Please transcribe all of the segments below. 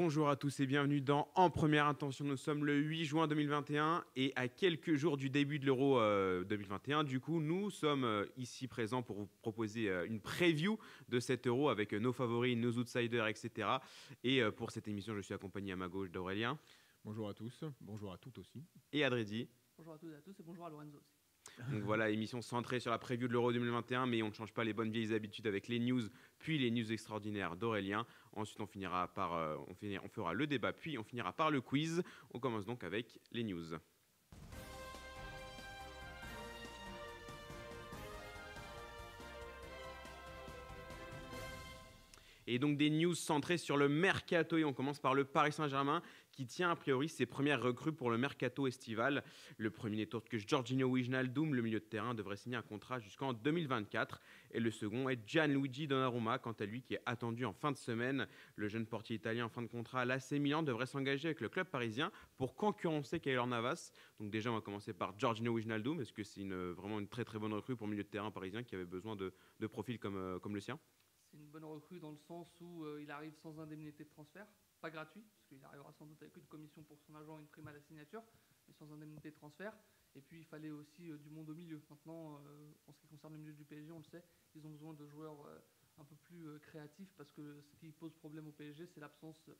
Bonjour à tous et bienvenue dans En Première Intention. Nous sommes le 8 juin 2021 et à quelques jours du début de l'Euro 2021. Du coup, nous sommes euh, ici présents pour vous proposer euh, une preview de cet Euro avec euh, nos favoris, nos outsiders, etc. Et pour cette émission, je suis accompagné à ma gauche d'Aurélien. Bonjour à tous, bonjour à toutes aussi. Et Adredi. Bonjour à toutes et à tous et bonjour à Lorenzo aussi. Donc voilà, émission centrée sur la preview de l'Euro 2021, mais on ne change pas les bonnes vieilles habitudes avec les news, puis les news extraordinaires d'Aurélien. Ensuite, on finira par, euh, on, on fera le débat, puis on finira par le quiz. On commence donc avec les news. Et donc des news centrées sur le mercato. Et on commence par le Paris Saint-Germain qui tient a priori ses premières recrues pour le mercato estival. Le premier que Giorgino Wijnaldum, le milieu de terrain, devrait signer un contrat jusqu'en 2024. Et le second est Gianluigi Donnarumma, quant à lui, qui est attendu en fin de semaine. Le jeune portier italien en fin de contrat à l'AC Milan devrait s'engager avec le club parisien pour concurrencer Keylor Navas. Donc déjà, on va commencer par Giorgino Wijnaldum. Est-ce que c'est une, vraiment une très très bonne recrue pour le milieu de terrain parisien qui avait besoin de, de profils comme, euh, comme le sien? C'est une bonne recrue dans le sens où euh, il arrive sans indemnité de transfert, pas gratuit, parce qu'il arrivera sans doute avec une commission pour son agent, une prime à la signature, mais sans indemnité de transfert. Et puis il fallait aussi euh, du monde au milieu. Maintenant, euh, en ce qui concerne le milieu du PSG, on le sait, ils ont besoin de joueurs un peu plus créatifs parce que ce qui pose problème au PSG, c'est l'absence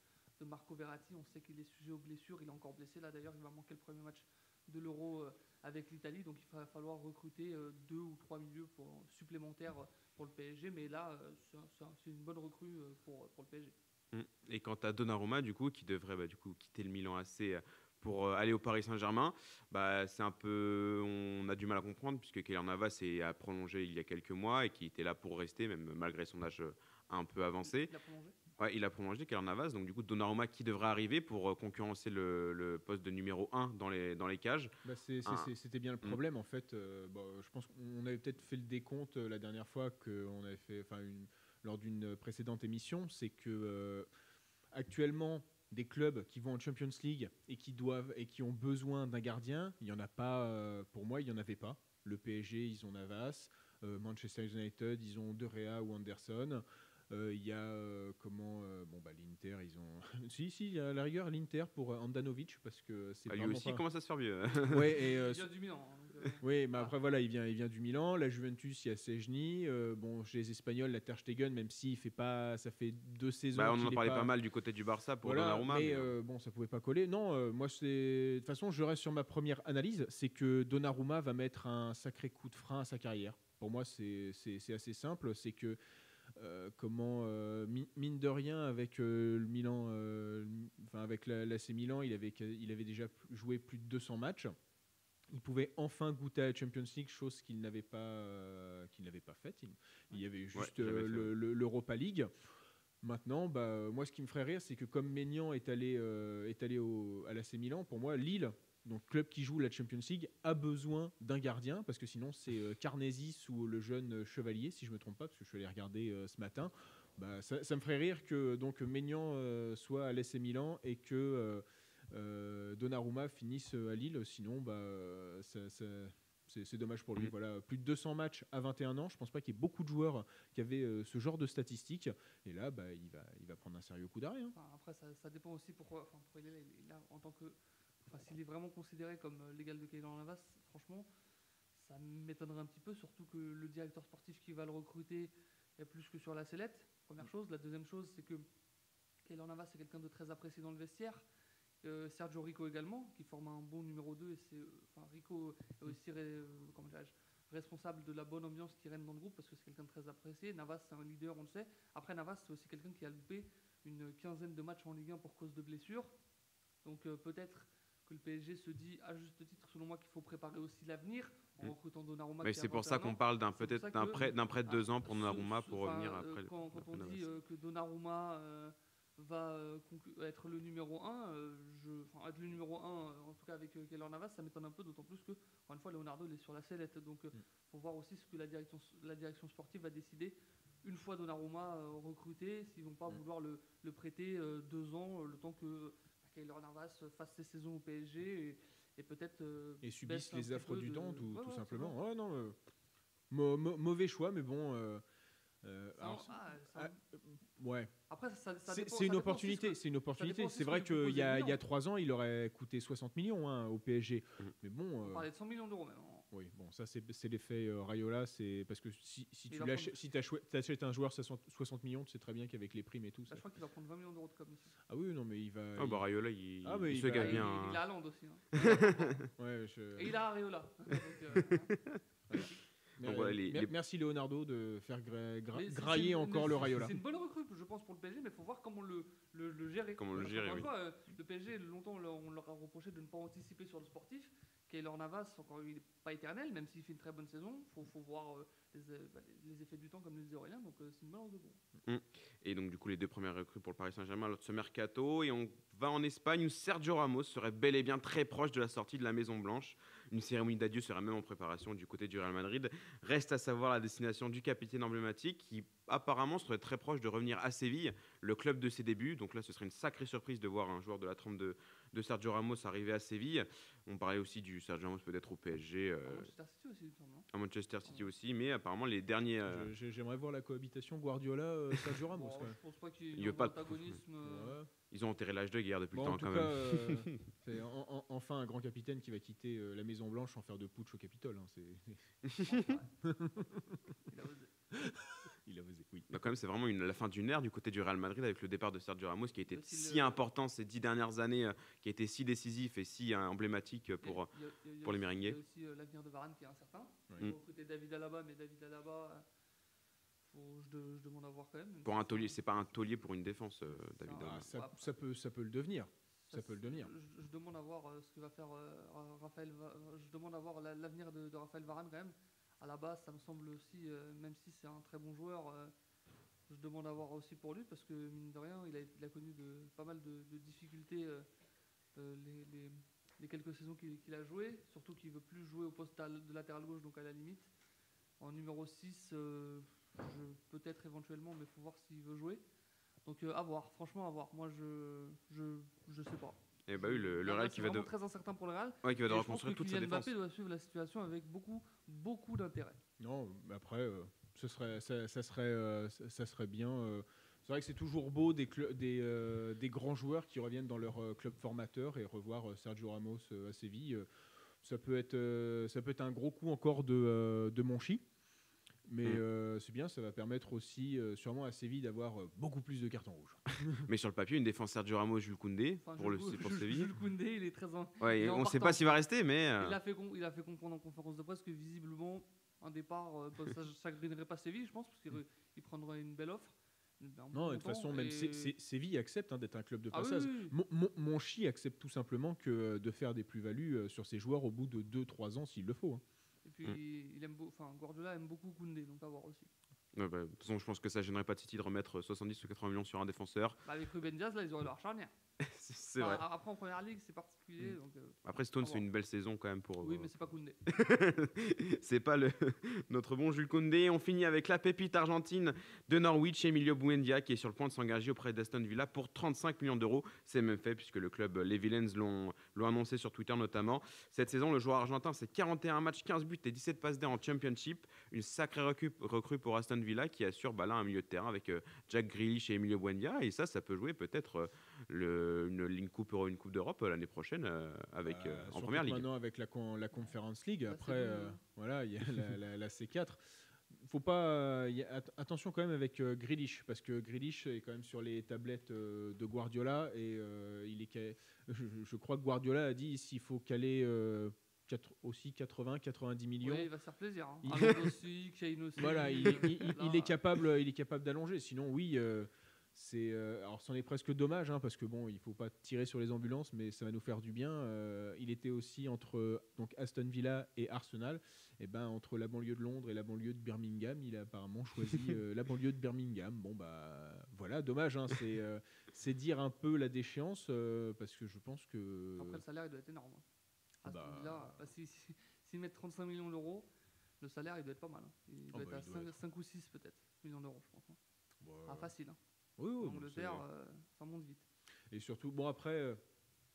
de Marco Verratti. On sait qu'il est sujet aux blessures, il est encore blessé là d'ailleurs, il va manquer le premier match de l'Euro avec l'Italie, donc il va falloir recruter deux ou trois milieux supplémentaires pour le PSG, mais là, euh, c'est une bonne recrue euh, pour le PSG. Hum. Et quant à Donnarumma, du coup, qui devrait bah, du coup, quitter le Milan AC euh, pour aller au Paris Saint-Germain, bah, c'est un peu, on a du mal à comprendre puisque Keylor Navas a prolongé il y a quelques mois et qui était là pour rester, même malgré son âge un peu avancé. Il a prolongé Ouais, il a prolongé Keylor Navas, donc du coup Donnarumma qui devrait arriver pour concurrencer le, poste de numéro 1 dans les, dans les cages. Bah, c'était bien le hum. problème en fait. je pense qu'on avait peut-être fait le décompte la dernière fois qu'on avait fait, enfin lors d'une précédente émission, c'est que euh, actuellement des clubs qui vont en Champions League et qui doivent et qui ont besoin d'un gardien, il y en a pas. Euh, pour moi, il y en avait pas. Le PSG, ils ont Navas. Euh, Manchester United, ils ont De Rea ou Anderson. Euh, il y a euh, comment euh, bon bah l'Inter ils ont si si à la rigueur l'Inter pour Andanovic parce que c'est ah, lui aussi commence à se faire vieux. ouais et il vient du Milan. Oui mais après voilà il vient il vient du Milan la Juventus il y a Sejni bon chez les Espagnols la Ter Stegen même s'il fait pas ça fait deux saisons. Bah, on en parlait pas... mal du côté du Barça pour Donnarumma. Mais, bon ça pouvait pas coller non moi c'est de toute façon je reste sur ma première analyse c'est que Donnarumma va mettre un sacré coup de frein à sa carrière. Pour moi, c'est assez simple. C'est que euh, comment euh, mine de rien avec euh, le Milan, enfin avec l'AC Milan, il avait, il avait déjà joué plus de 200 matchs. Il pouvait enfin goûter à la Champions League, chose qu'il n'avait pas, qu'il n'avait pas faite. Il, y avait juste l'Europa League. Maintenant, bah, moi, ce qui me ferait rire, c'est que comme Maignan est allé, est allé au, à l'AC Milan, pour moi, Lille donc club qui joue la Champions League a besoin d'un gardien parce que sinon c'est euh, Carnesis ou le jeune euh, Chevalier si je me trompe pas parce que je suis allé regarder euh, ce matin. Bah, ça, me ferait rire que donc Maignan soit à l'SC Milan et que Donnarumma finisse à Lille. Sinon, bah, c'est dommage pour lui. Mm. Voilà, plus de 200 matchs à 21 ans. Je pense pas qu'il y ait beaucoup de joueurs qui avaient ce genre de statistiques. Et là, bah, il, va, il va prendre un sérieux coup d'arrêt. Hein. après, ça, dépend aussi pourquoi, il est là en tant que Enfin, s'il est vraiment considéré comme euh, l'égal de Keylor Navas, franchement, ça m'étonnerait un petit peu, surtout que le directeur sportif qui va le recruter est plus que sur la sellette, première mm. chose. La deuxième chose, c'est que Keylor Navas est quelqu'un de très apprécié dans le vestiaire. Euh, Sergio Rico également, qui forme un bon numéro 2. Et c'est, euh, enfin, Rico est aussi responsable de la bonne ambiance qui règne dans le groupe parce que c'est quelqu'un de très apprécié. Navas, c'est un leader, on le sait. Après, Navas, c'est aussi quelqu'un qui a loupé une quinzaine de matchs en Ligue 1 pour cause de blessures. Donc peut-être que le PSG se dit à juste titre, selon moi, qu'il faut préparer aussi l'avenir en recrutant Donnarumma. Mais c'est pour ça qu'on parle d'un peut-être d'un prêt, d'un prêt de deux ans pour Donnarumma pour revenir euh, après. Quand, quand on dit euh, que Donnarumma euh, va être le numéro 1, je, enfin, être le numéro 1, en tout cas avec Keller Navas, ça m'étonne un peu, d'autant plus que, encore une fois, Leonardo il est sur la sellette. Donc il mm. faut voir aussi ce que la direction, la direction sportive va décider une fois Donnarumma recruté, s'ils vont pas mm. vouloir le, le prêter deux ans, le temps que Keylor Navas fasse ses saisons au PSG et, peut-être. Euh, et subisse les affres du temps, tout, simplement. non, euh, mauvais choix, mais bon. Euh, Euh, alors, ah, ça- ah, euh, ouais, Après, ça, ça c'est une dépend opportunité. C'est une opportunité. C'est ce vrai qu'il y a, il y a ans, il aurait coûté 60 millions hein, au PSG. Mhm. Mais bon, On euh, parlait de 100 millions d'euros même. hein. oui, bon, ça c'est c'est l'effet euh, Rayola. C'est parce que si, si tu prendre- si t'achètes t'achètes un joueur 60 60 millions, tu sais très bien qu'avec les primes et tout. Là, ça- je crois qu'il va prendre 20 millions d'euros de com. Ah oui, non, mais il va. Ah il- bah Rayola, il, Ah, mais il il se gagne bien. il, hein. il a Haaland aussi. hein. Ouais, je- Et il a Areola. Donc, euh, Mer- Donc voilà, les- mer- les- Merci Leonardo de faire gra- gra- grailler encore le Rayola. C'est une bonne recrue, je pense, pour le PSG, mais il faut voir comment le, le, le gérer. Comment le Parce gérer, oui. une fois, euh, le PSG, longtemps, on leur- a reproché de ne pas anticiper sur le sportif. Keylor Navas, encore, il n'est pas éternel, même s'il fait une très bonne saison. Il faut, faut voir euh, les, euh, bah, les- effets du temps, comme le disait Aurélien. Donc, euh, c'est une bonne recrue. pour eux. Et donc, du coup, les deux premières recrues pour le Paris Saint-Germain lors de ce mercato. Et on va en Espagne où Sergio Ramos serait bel et bien très proche de la sortie de la Maison Blanche. Une cérémonie d'adieu serait même en préparation du côté du Real Madrid. Reste à savoir la destination du capitaine emblématique qui apparemment serait très proche de revenir à Séville, le club de ses débuts. Donc là, ce serait une sacrée surprise de voir un joueur de la trempe de, de Sergio Ramos arriver à Séville. On parlait aussi du Sergio Ramos peut-être au PSG, euh, Manchester City aussi, non? à Manchester City aussi, mais apparemment les derniers... euh, J'aimerais voir la cohabitation Guardiola euh, Ramos. Bon, je pense pas qu'il y ait Il eu veut un pas de- antagonisme. euh, Ouais. Ils ont enterré l'âge de guerre depuis Bon, le en temps tout quand cas, même. euh, c'est en- en- enfin un grand capitaine qui va quitter euh, la Maison Blanche sans faire de putsch au Capitole. hein, c'est-. Il a osé. Il a osé, oui. Bah, quand même, c'est vraiment une- la fin d'une ère du côté du Real Madrid avec le départ de Sergio Ramos qui a été Aussi si le- important ces dix dernières années, euh, qui a été si décisif et si euh, emblématique pour. Il y a- il y a- il y a pour les Merengues. Il y a aussi euh, l'avenir de Varane qui est incertain. Ouais. Il Mm. David Alaba, mais David Alaba, je, de- je demande à voir quand même. Pour un taulier, c'est pas un taulier pour une défense, euh, David. Ah, ça, Ouais. ça peut, ça peut le devenir. Ça peut le devenir. Je, je demande à voir euh, ce que va faire euh, Ra- Raphaël. Je demande à voir la- l'avenir de, de Raphaël Varane quand même. À la base, ça me semble aussi, euh, même si c'est un très bon joueur, euh, je demande à voir aussi pour lui parce que mine de rien, il a, il a connu de, pas mal de, de difficultés les, les- les quelques saisons qu'il a joué. Surtout qu'il veut plus jouer au poste de latéral gauche, donc à la limite. En numéro 6, euh, je- peut-être éventuellement, mais il faut voir s'il veut jouer. Donc euh, à voir, franchement à voir. Moi je je, je sais pas. Et bah oui, le, le Real qui c'est va, de... très incertain pour le Real. ouais, qui va devoir construire toute sa Kylian défense. Mbappé doit suivre la situation avec beaucoup beaucoup d'intérêt. Non, mais après, euh, ce serait, ça, ça serait, euh, ça, ça serait bien. euh, c'est vrai que c'est toujours beau des, des, euh, des grands joueurs qui reviennent dans leur euh, club formateur et revoir euh, Sergio Ramos euh, à Séville. euh, ça, peut être, euh, ça peut être un gros coup encore de, euh, de Monchi. Mais Mm. euh, c'est bien, ça va permettre aussi, euh, sûrement à Séville, d'avoir euh, beaucoup plus de cartons rouges. Mais sur le papier, une défense Sergio Ramos, Jules Koundé Enfin, pour, le, pour Jules- Séville. Jules Koundé, il est très en- Ouais, est on sait pas s'il va rester, mais euh, il a fait com- il a fait comprendre en conférence de presse que visiblement un départ ça chagrinerait pas Séville, je pense, parce qu'il il prendrait une belle offre. Non, de toute façon, même et- Sé- Sé- Séville accepte hein, d'être un club de Ah oui, passage. oui, oui. Mon, mon- Monchi accepte tout simplement que de faire des plus-values sur ses joueurs au bout de 2-3 ans s'il le faut. hein. Puis Mm. il aime enfin Guardiola aime beaucoup Koundé, donc à voir aussi. ouais, bah, de toute façon, je pense que ça gênerait pas City de remettre 70 ou 80 millions sur un défenseur. Bah, avec Ruben Diaz, là, ils auraient leur charnière. c'est c'est Enfin, vrai. Après en première ligue, c'est particulier, Mm. donc. euh, Après, Stone voir. une belle saison quand même pour. oui, euh, mais c'est pas Koundé. c'est pas le, notre bon Jules Koundé. On finit avec la pépite argentine de Norwich, Emilio Buendia, qui est sur le point de s'engager auprès d'Aston Villa pour 35 millions d'euros. C'est même fait puisque le club, les Villains, l'ont annoncé sur Twitter notamment. Cette saison, le joueur argentin, c'est 41 matchs, 15 buts et 17 passes d'air en Championship. Une sacrée recrue pour Aston Villa qui assure bah, là un milieu de terrain avec euh, Jack Grealish et Emilio Buendia. Et ça, ça peut jouer peut-être le- une Ligue Coupe Euro, une Coupe d'Europe euh, l'année prochaine euh, avec, Euh, en première ligue. Maintenant, avec la, con- la Conference League, après, voilà, il y a la, la- la C4. Faut pas, euh, y a- at- attention quand même avec euh, Grealish, parce que Grealish est quand même sur les tablettes euh, de Guardiola et euh, il est, je, je crois que Guardiola a dit s'il faut caler euh, quatre- aussi 80, 90 millions. Il va se faire plaisir. Hein. Il- Haaland aussi, Kane aussi. Voilà, il, il- il- il Là, est capable, il est capable d'allonger. Sinon, oui, euh, c'est. euh, alors, c'en est presque dommage, hein, parce que bon, il faut pas tirer sur les ambulances, mais ça va nous faire du bien. Euh, il était aussi entre donc Aston Villa et Arsenal. Et ben entre la banlieue de Londres et la banlieue de Birmingham, il a apparemment choisi euh, la banlieue de Birmingham. Bon bah voilà, dommage. hein, c'est euh, c'est dire un peu la déchéance, euh, parce que je pense que. Après, le salaire, il doit être énorme. hein. Aston Bah. Villa, bah, si- si- S'ils mettent 35 millions d'euros, le salaire, il doit être pas mal. hein. Il doit Oh, être bah, à il doit 5, être. 5 ou 6 peut-être millions d'euros, je pense. hein. Bah, Ah, facile. Oui, oui, En bon, Angleterre, c'est- euh, ça monte vite. Et surtout, bon après, euh,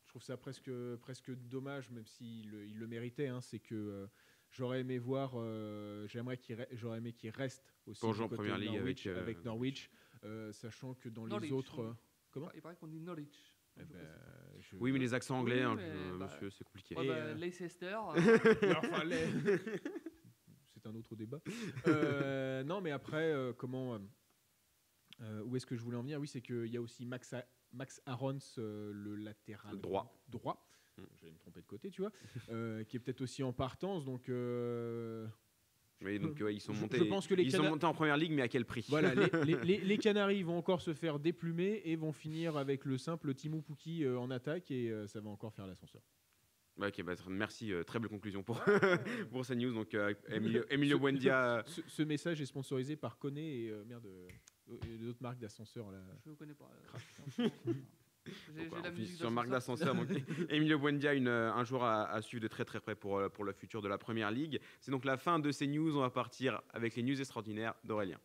je trouve ça presque, presque dommage, même s'il le, il le méritait, hein, c'est que euh, J'aurais aimé voir, euh, j'aimerais qu'il re- j'aurais aimé qu'il reste aussi Pour jouer en côté première ligue Norwich, avec, euh, avec Norwich, euh, sachant que dans Norwich, les autres. oui. euh, Comment Il paraît qu'on dit Norwich. eh ben, je- Oui, mais les accents anglais, Oui, hein, bah, monsieur, c'est compliqué. Ouais, Et, bah, euh, Leicester. Mais enfin, les- c'est un autre débat. Euh, non, mais après, euh, comment. Euh, où est-ce que je voulais en venir? Oui, c'est qu'il y a aussi Max, A- Max Arons, euh, le latéral Droit. droit. Mm. J'allais me tromper de côté, tu vois. euh, qui est peut-être aussi en partance. Donc, Mais donc, ouais, ils sont montés. je pense que les ils sont montés en première ligue, mais à quel prix? Voilà, les, les- les- Canaries vont encore se faire déplumer et vont finir avec le simple Timou Pouki en attaque et ça va encore faire l'ascenseur. Bah, ok, bah, merci, euh, très belle conclusion pour, pour ces news. Donc, euh, Emilio, Emilio Ce- Buendia. Ce, ce message est sponsorisé par Kone et euh, merde, d'autres marques d'ascenseurs. là. Je ne connais pas. euh, J'ai la musique sur marque d'ascenseur. donc, Emilio Buendia, une, euh, un joueur à, à suivre de très très près pour, euh, pour le futur de la première ligue. C'est donc la fin de ces news. On va partir avec les news extraordinaires d'Aurélien.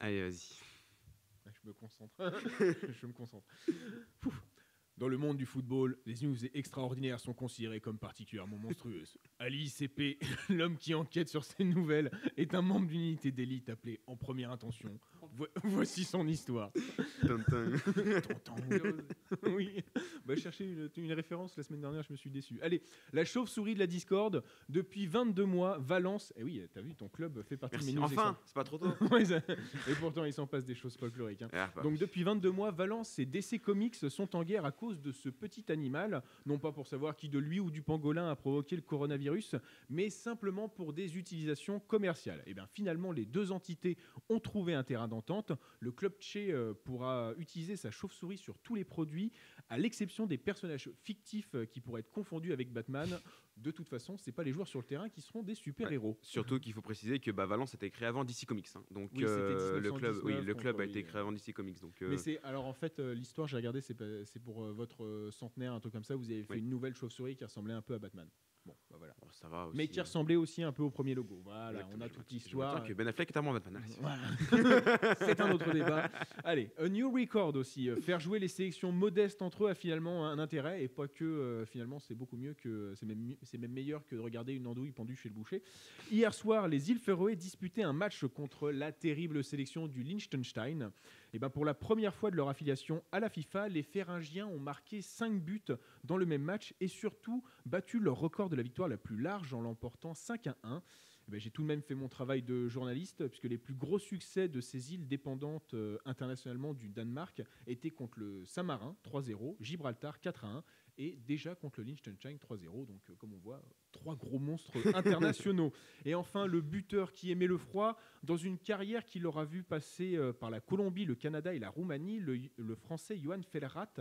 Allez, vas-y. Je me concentre. je me concentre. Pouf. Dans le monde du football, les news extraordinaires sont considérées comme particulièrement monstrueuses. Ali CP, l'homme qui enquête sur ces nouvelles, est un membre d'une unité d'élite appelée En Première Intention. Vo- voici son histoire. Tintin. Oui. Bah, je cherchais une, une référence la semaine dernière, je me suis déçu. Allez, la chauve-souris de la Discord. Depuis 22 mois, Valence. Eh oui, t'as vu, ton club fait partie Merci. de mes Enfin, c'est pas trop tôt. Et pourtant, il s'en passe des choses folkloriques. hein. Ah, bah, Donc depuis 22 mois, Valence et DC Comics sont en guerre à cause de ce petit animal, non pas pour savoir qui de lui ou du pangolin a provoqué le coronavirus, mais simplement pour des utilisations commerciales. Et bien finalement, les deux entités ont trouvé un terrain d'entente. Le club Tché euh, pourra utiliser sa chauve-souris sur tous les produits, à l'exception des personnages fictifs euh, qui pourraient être confondus avec Batman. De toute façon, c'est pas les joueurs sur le terrain qui seront des super-héros. Surtout qu'il faut préciser que bah, Valence a été créé avant DC Comics. hein. Donc Oui, euh, le club, oui, 1919 le club a été créé avant DC Comics. Donc euh, Mais c'est alors en fait l'histoire j'ai regardé c'est pour votre centenaire un truc comme ça vous avez fait Oui. une nouvelle chauve-souris qui ressemblait un peu à Batman. Bon voilà. bon, ça va. Aussi, Mais qui euh, ressemblait aussi un peu au premier logo. Voilà, exactement. on a toute l'histoire. que Ben Affleck est tellement Batman. Allez, Voilà. c'est un autre débat. Allez, a new record aussi. Euh, Faire jouer les sélections modestes entre eux a finalement un intérêt et pas que euh, finalement c'est beaucoup mieux que c'est même c'est même meilleur que de regarder une andouille pendue chez le boucher. Hier soir, les îles Féroé disputaient un match contre la terrible sélection du Liechtenstein. Et ben pour la première fois de leur affiliation à la FIFA, les Féringiens ont marqué 5 buts dans le même match et surtout battu leur record de la victoire la plus large en l'emportant 5 à 1. Eh ben, j'ai tout de même fait mon travail de journaliste, puisque les plus gros succès de ces îles dépendantes euh, internationalement du Danemark étaient contre le Saint-Marin 3-0, Gibraltar 4-1 et déjà contre le Liechtenstein 3-0. Donc, euh, comme on voit, trois gros monstres internationaux. Et enfin, le buteur qui aimait le froid, dans une carrière qui l'aura vu passer euh, par la Colombie, le Canada et la Roumanie, le, le français Johan Fellerat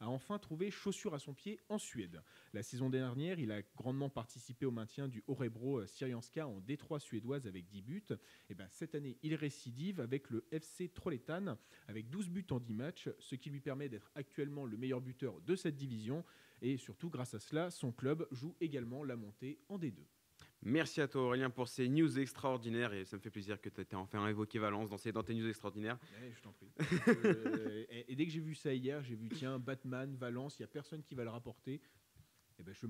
a enfin trouvé chaussure à son pied en Suède. La saison dernière, il a grandement participé au maintien du Orebro euh, Syrianska en Détroit suédoise avec 10 buts. Et ben, cette année, il récidive avec le FC Trollhättan avec 12 buts en 10 matchs, ce qui lui permet d'être actuellement le meilleur buteur de cette division. Et surtout, grâce à cela, son club joue également la montée en D2. Merci à toi Aurélien pour ces news extraordinaires et ça me fait plaisir que tu aies enfin évoqué Valence dans, ces, dans tes news extraordinaires. Eh, je t'en prie. Euh, et, et dès que j'ai vu ça hier, j'ai vu, tiens, Batman, Valence, il n'y a personne qui va le rapporter. Et ben, je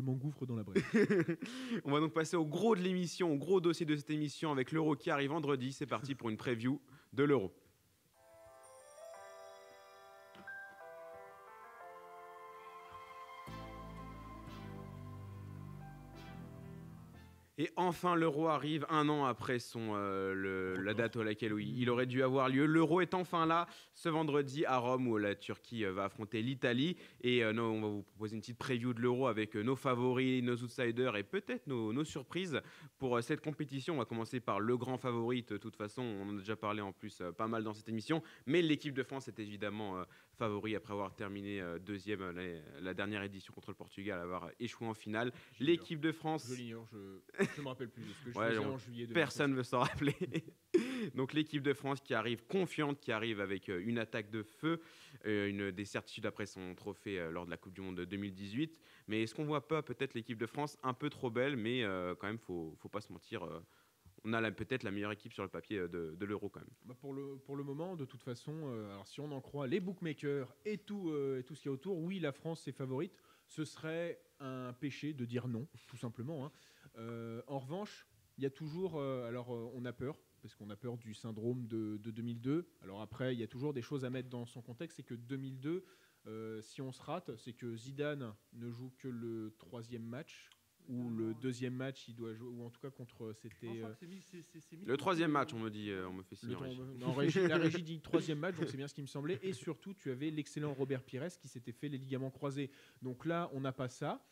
m'engouffre dans la brèche. On va donc passer au gros de l'émission, au gros dossier de cette émission avec l'Euro qui arrive vendredi. C'est parti pour une preview de l'Euro. Et enfin, l'Euro arrive un an après euh, la date à laquelle il aurait dû avoir lieu. L'Euro est enfin là ce vendredi à Rome où la Turquie euh, va affronter l'Italie. Et euh, nous, on va vous proposer une petite preview de l'Euro avec nos favoris, nos outsiders et peut-être nos, surprises pour cette compétition. On va commencer par le grand favori. De toute façon, on en a déjà parlé en plus pas mal dans cette émission. Mais l'équipe de France est évidemment favori après avoir terminé euh, deuxième euh, la, la dernière édition contre le Portugal, avoir échoué en finale. L'équipe de France. Je l'ignore, je ne me rappelle plus de ce que je Ouais, faisais on- en juillet. 2007. Personne ne veut s'en rappeler. Donc l'équipe de France qui arrive confiante, qui arrive avec euh, une attaque de feu, euh, une des certitudes après son trophée euh, lors de la Coupe du Monde de 2018. Mais est-ce qu'on voit pas peut-être l'équipe de France un peu trop belle, mais euh, quand même faut faut pas se mentir. On a peut-être la meilleure équipe sur le papier euh, de, l'Euro quand même. Bah, pour, le, pour le moment, de toute façon, euh, si on en croit les bookmakers et tout, euh, et tout ce qu'il y a autour, oui, la France est favorite. Ce serait un péché de dire non, tout simplement. hein. En revanche, il y a toujours. alors, on a peur, parce qu'on a peur du syndrome de, de 2002. Alors, après, il y a toujours des choses à mettre dans son contexte. C'est que 2002, euh, si on se rate, c'est que Zidane ne joue que le troisième match. Ou le deuxième match, il doit jouer, ou en tout cas contre. C'était. Euh, Le troisième match, on me dit, euh, on me fait signe la régie dit troisième match, donc c'est bien ce qui me semblait. Et surtout, tu avais l'excellent Robert Pires qui s'était fait les ligaments croisés. Donc là, on n'a pas ça.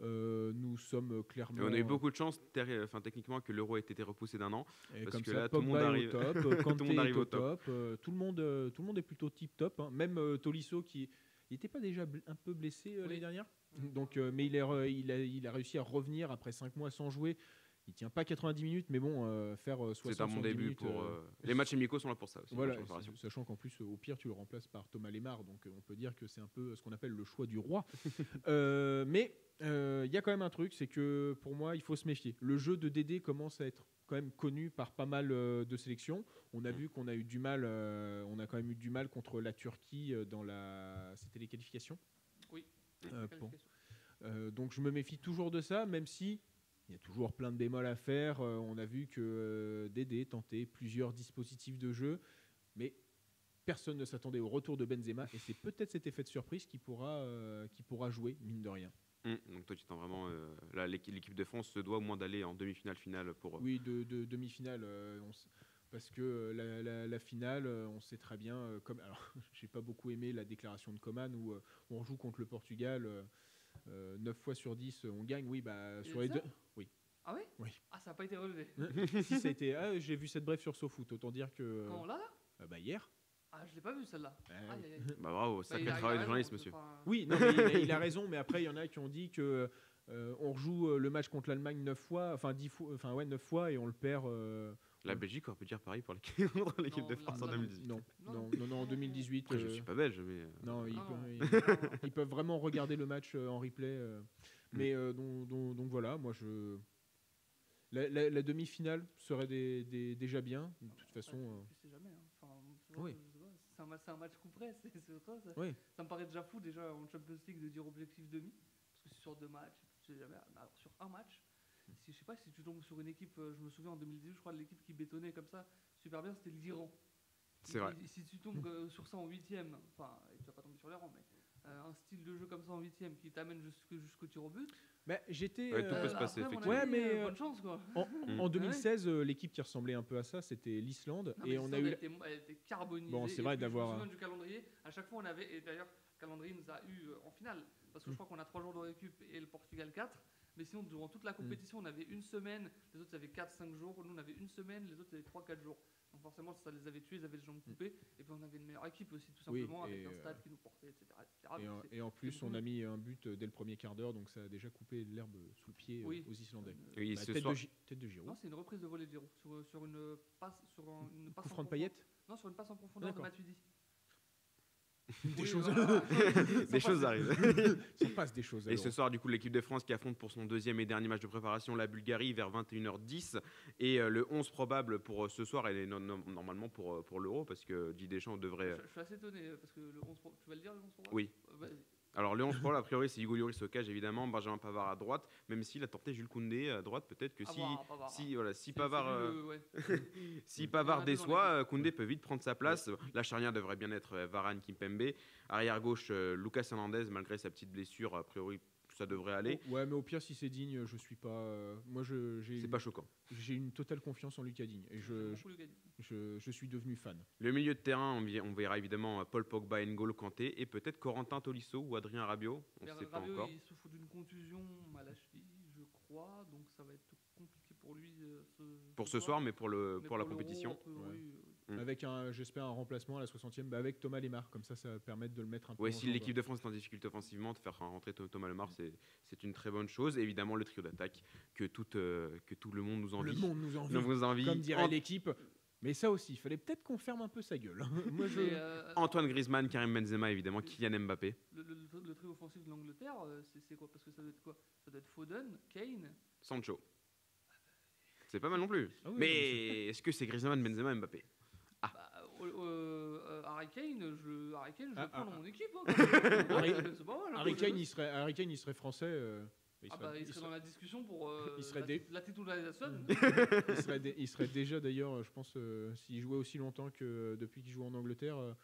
Euh, nous sommes clairement. Et on a eu beaucoup de chance, enfin, techniquement, que l'Euro ait été repoussé d'un an. Et parce comme que ça, là, tout le monde arrive- au top, Tout le monde arrive est au au top. top. tout le monde, tout le monde est plutôt tip top. hein. Même euh, Tolisso qui il n'était pas déjà un peu blessé euh, Oui. l'année dernière? Donc, euh, mais il, est re- il, a, il a réussi à revenir après 5 mois sans jouer. Il tient pas 90 minutes, mais bon, euh, faire euh, 60 C'est un bon 70 début minutes, pour. euh, euh, Les matchs amicaux sont là pour ça aussi. voilà, sachant qu'en plus, euh, au pire, tu le remplaces par Thomas Lemar, donc euh, on peut dire que c'est un peu ce qu'on appelle le choix du roi. Euh, mais euh, il y a quand même un truc, c'est que pour moi, il faut se méfier. Le jeu de Dédé commence à être quand même connu par pas mal euh, de sélections. On a Mm. vu qu'on a eu du mal, euh, on a quand même eu du mal contre la Turquie euh, dans la, c'était les qualifications. Euh, euh, donc je me méfie toujours de ça, même si il y a toujours plein de bémols à faire. Euh, on a vu que euh, Dédé tentait plusieurs dispositifs de jeu, mais personne ne s'attendait au retour de Benzema, et c'est peut-être cet effet de surprise qui pourra, euh, qui pourra jouer, mine de rien. Hum, Donc toi, tu t'en vraiment. euh, là, l'équipe de France se doit au moins d'aller en demi-finale finale pour. euh, Oui, de, de demi-finale. Euh, parce que euh, la, la- la finale, euh, on sait très bien, euh, comme alors j'ai pas beaucoup aimé la déclaration de Coman où euh, on joue contre le Portugal, euh, 9 fois sur 10 on gagne, oui, bah Il sur les deux. ça Ah oui Oui. Ah, ça n'a pas été relevé. si ça a été, ah, j'ai vu cette brève sur SoFoot, autant dire que Quand là, là? ah bah hier. Ah, je l'ai pas vu celle-là. Ah, oui. aïe. Bah bravo, Bah, sacré travail de journaliste, monsieur. pas- Oui, non, mais il, a, il a raison, mais après il y en a qui ont dit que euh, on rejoue euh, le match contre l'Allemagne 9 fois, enfin 10 fois, enfin ouais 9 fois et on le perd. euh, La Belgique, on peut dire pareil pour l'équipe de France en non. 2018. non, Non, non, non. non, non, en 2018. Après, je euh, suis pas belge, mais. euh, Non, ils, Ah peuvent, ils- ils peuvent vraiment regarder le match euh, en replay. euh. Mais euh, donc, donc- donc voilà, moi je. La, la- la demi-finale serait des- des- déjà bien. De toute façon. Tu sais jamais. hein. Enfin, Oui. je C'est un, match coup près, c'est chose. Oui. Ça me paraît déjà fou déjà en Champions League de dire objectif demi, parce que c'est sur deux matchs, tu sais jamais. Mais alors sur un match, si, je sais pas si tu tombes sur une équipe, euh, je me souviens en 2018, je crois l'équipe qui bétonnait comme ça super bien, c'était l'Iran. C'est vrai. si tu tombes euh, sur ça en huitième, enfin, et tu vas pas tomber sur les rangs, mais euh, un style de jeu comme ça en huitième qui t'amène jusque- jusqu'au tir au but. bah, J'étais. Ouais, tout peut se passer, après, Ouais, mais, euh, bonne chance quoi. en, Mm. en 2016, euh, l'équipe qui ressemblait un peu à ça, c'était l'Islande. Et on a eu. elle était, elle était carbonisée. Bon, c'est vrai d'avoir du calendrier. À chaque fois, on avait. Et d'ailleurs, le calendrier nous a eu en finale. Parce que Mm. je crois qu'on a 3 jours de récup et le Portugal 4. Mais sinon, durant toute la Mm. compétition, on avait une semaine. Les autres, avaient 4-5 jours. Nous, on avait une semaine. Les autres, avaient 3-4 jours. Donc, forcément, ça les avait tués. Ils avaient les jambes coupées. Et puis, on avait une meilleure équipe aussi, tout Mm. Oui, simplement, avec un euh, stade qui nous portait, etc. etc. Et en, et plus, on a mis un but euh, dès le premier quart d'heure, donc ça a déjà coupé l'herbe sous le pied euh, Oui. aux Islandais. Euh, Et Bah, tête, soir, de tête de Giroud. Non, c'est une reprise de volée de Giroud. Sur, sur une passe. Sur un- une passe en profondeur. Non, sur une passe en profondeur de. Matuidi. Des Oui, choses, voilà. des choses passer. arrivent. se passe des choses. Et ce soir, du coup, l'équipe de France qui affronte pour son deuxième et dernier match de préparation la Bulgarie vers 21h10. Et euh, le 11 probable pour euh, ce soir, elle est no- no- normalement pour, euh, pour l'Euro, parce que Didier Deschamps devrait. Je, je suis assez étonné parce que le 11 pro- tu vas le dire le 11 probable? Oui. Euh. Alors, 11 probable, a priori, c'est Hugo Lloris au cage, évidemment, Benjamin Pavard à droite, même s'il a tenté Jules Koundé à droite. Peut-être que À si. voir, voir. Si, voilà, si Pavard, euh, le- ouais. si Pavard déçoit, euh, Koundé peut vite prendre sa place. La charnière devrait bien être euh, Varane, Kimpembe. Arrière gauche, Lucas Hernandez, malgré sa petite blessure, a priori, ça devrait aller. Oh, ouais, mais au pire, si c'est digne, je suis pas. euh, moi, je- j'ai C'est une, pas choquant. j'ai une totale confiance en Lucas Digne et je, je, je- je suis devenu fan. Le milieu de terrain, on, on verra évidemment euh, Paul Pogba, N'Golo Kanté et peut-être Corentin Tolisso ou Adrien Rabiot. On ne sait pas encore. il souffre d'une contusion à la cheville, je crois, donc ça va être compliqué pour lui. euh, ce, Pour ce soir, mais pour, le, Mais pour la compétition. euh, Mm. Avec un, j'espère, un remplacement à la 60e bah, avec Thomas Lemar. Comme ça, ça va permettre de le mettre un peu. Ouais, en si l'équipe de France est en difficulté offensivement, de faire rentrer Tho- Thomas Lemar, c'est c'est une très bonne chose. Et évidemment, le trio d'attaque que, toute, euh, que tout le monde nous envie. Le monde nous envie. Nous vous envie. Comme dirait Ant- l'équipe. Mais ça aussi, il fallait peut-être qu'on ferme un peu sa gueule. Moi, je. mais, euh, Antoine Griezmann, Karim Benzema, évidemment, Kylian Mbappé. le, le, le, le trio offensif de l'Angleterre, euh, c'est quoi? Parce que ça doit être quoi? Ça doit être Foden, Kane. Sancho. C'est pas mal non plus. Ah oui, mais est-ce que c'est Griezmann, Benzema, Mbappé? Harry Kane, je, Harry Kane, je Ah, le prends ah, dans ah. mon équipe. hein. Harry- c'est pas mal. Harry quand Kane, il serait, Harry Kane, il serait français. euh, il, Ah serait, bah, il il serait dans la discussion pour euh, il serait la, dé- la titularisation. il serait dé- il serait déjà d'ailleurs, je pense, euh, s'il jouait aussi longtemps que euh, depuis qu'il joue en Angleterre, euh,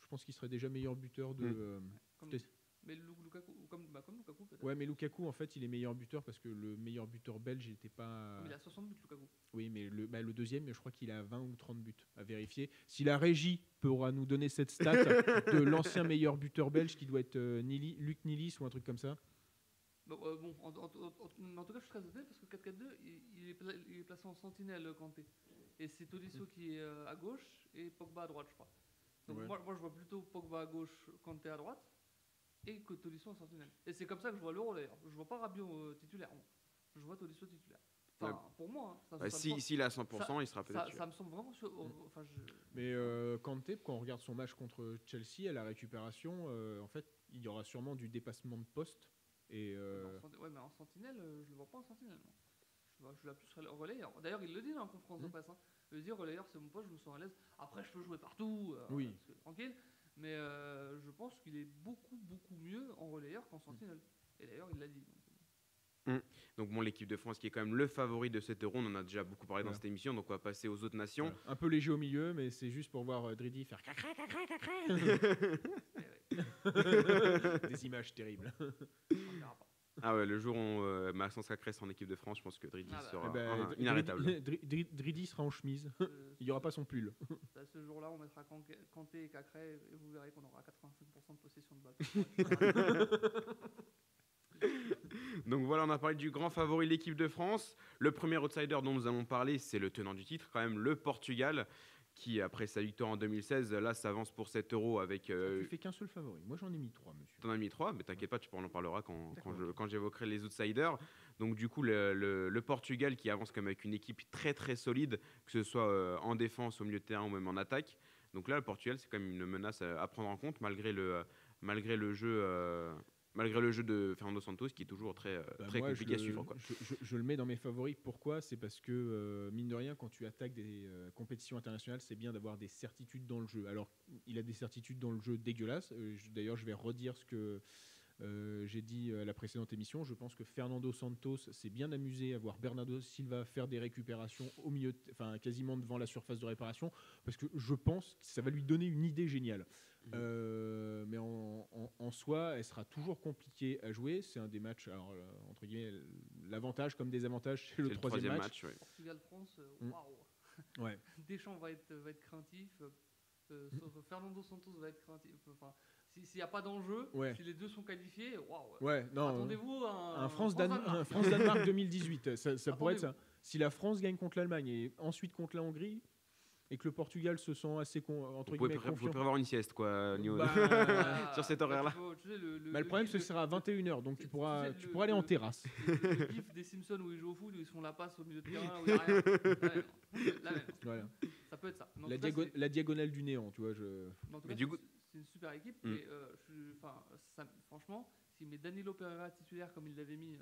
je pense qu'il serait déjà meilleur buteur de. Mm. euh, Comme, Peut-être. Mais Lu- Lukaku, comme, bah, comme Lukaku peut-être. Ouais, mais Lukaku, en fait, il est meilleur buteur parce que le meilleur buteur belge n'était pas. Mais il a 60 buts Lukaku. Oui, mais le, bah, le deuxième, je crois qu'il a 20 ou 30 buts à vérifier. Si la régie pourra nous donner cette stat de l'ancien meilleur buteur belge qui doit être euh, Nili- Luc Nilis ou un truc comme ça. Bah, euh, bon, en, en- en- en tout cas, je suis très étonné parce que 4-4-2, il, il est pla- il est placé en sentinelle, Kanté. Et c'est Tolisso qui est euh, à gauche et Pogba à droite, je crois. Donc Ouais. moi, moi, je vois plutôt Pogba à gauche, Kanté à droite et que Tolisso en sentinelle. Et c'est comme ça que je vois l'euro d'ailleurs. Je vois pas Rabiot euh, titulaire. moi. Je vois Tolisso titulaire. Enfin, pour moi, hein, ça, Bah, si- S'il est à 100%, il sera peut-être. ça me semble vraiment. sur- Enfin, je, Mais euh, Kanté, quand on regarde son match contre Chelsea à la récupération, euh, en fait, il y aura sûrement du dépassement de poste. Et euh, En ouais, mais en sentinelle, euh, je le vois pas en sentinelle. moi. Je, vois, je l'ai plus rela- relayeur. D'ailleurs, il le dit dans la conférence de Mhm. presse. Hein. Il dit relayeur, c'est mon poste, je me sens à l'aise. Après, je peux jouer partout, euh, Oui. parce que- tranquille. Mais euh, je pense qu'il est beaucoup, beaucoup mieux en relayeur qu'en sentinelle. Et d'ailleurs, il l'a dit. donc. Donc bon, l'équipe de France qui est quand même le favori de cet euro, on en a déjà beaucoup parlé dans cette émission, donc on va passer aux autres nations. un peu léger au milieu, mais c'est juste pour voir euh, Dridi faire cacré, cacré, cacré. Eh ouais, des images terribles. On. Ah ouais, le jour où euh, Maxence Sacré en équipe de France, je pense que Dridi Ah bah. sera Eh ben, inarrêtable. Dri- Dri- Dridi sera en chemise. Euh, Il n'y aura pas son pull. à ce jour-là, on mettra Kanté et Cacré et vous verrez qu'on aura 85% de possession de balle. Donc voilà, on a parlé du grand favori, l'équipe de France. Le premier outsider dont nous allons parler, c'est le tenant du titre, quand même, le Portugal, qui, après sa victoire en 2016, là, s'avance pour 7 euros avec. euh, Tu fais qu'un seul favori. Moi, j'en ai mis trois, monsieur. T'en as mis 3, mais t'inquiète pas, tu en parleras quand, j'évoquerai les outsiders. Donc du coup, le, le- le Portugal qui avance comme avec une équipe très très solide, que ce soit euh, en défense, au milieu de terrain ou même en attaque. Donc là, le Portugal, c'est quand même une menace à, à prendre en compte, malgré le, malgré le jeu... euh, Malgré le jeu de Fernando Santos, qui est toujours très, euh, Bah, très moi, compliqué je à le- suivre. Quoi. Je, je- je le mets dans mes favoris. Pourquoi? C'est parce que, euh, mine de rien, quand tu attaques des euh, compétitions internationales, c'est bien d'avoir des certitudes dans le jeu. Alors, il a des certitudes dans le jeu dégueulasses. Euh, D'ailleurs, je vais redire ce que j'ai dit à la précédente émission. Je pense que Fernando Santos s'est bien amusé à voir Bernardo Silva faire des récupérations au milieu, enfin quasiment devant la surface de réparation, parce que je pense que ça va lui donner une idée géniale. Euh, mais en, en- en soi, elle sera toujours compliquée à jouer. C'est un des matchs, alors, euh, entre guillemets, l'avantage comme désavantage, c'est le, troisième, match. ouais. Portugal-France, euh, Mm. waouh Ouais. Deschamps va être, va être craintif. euh, sauf Fernando Santos va être craintif. Enfin, s'il n'y a pas d'enjeu, Ouais. si les deux sont qualifiés, waouh. Ouais, non. Attendez-vous à un, Un France-Danemark France-Danemark. France -Danemark 2018, ça, ça pourrait être ça. Si la France gagne contre l'Allemagne et ensuite contre la Hongrie, et que le Portugal se sent assez con, entre Vous pouvez, guillemets vous confiant. pouvez prévoir une sieste, quoi. niveau- Bah, Ah, Sur cet bah, horaire-là. tu sais, le, le- Bah, le problème, ce sera à 21h, donc Tu- pourras, sais, tu le- pourras aller en le- terrasse. le, le gif des Simpsons où ils jouent au foot, où ils font la passe au milieu de terrain, où il n'y a rien. La même. La même. Voilà. Ça peut être ça. La, cas, diago- la diagonale du néant, tu vois. Je... Mais cas, du coup- c'est une super équipe. Mm. Et euh, je- ça- franchement, s'il met Danilo Pereira titulaire comme il l'avait mis. euh,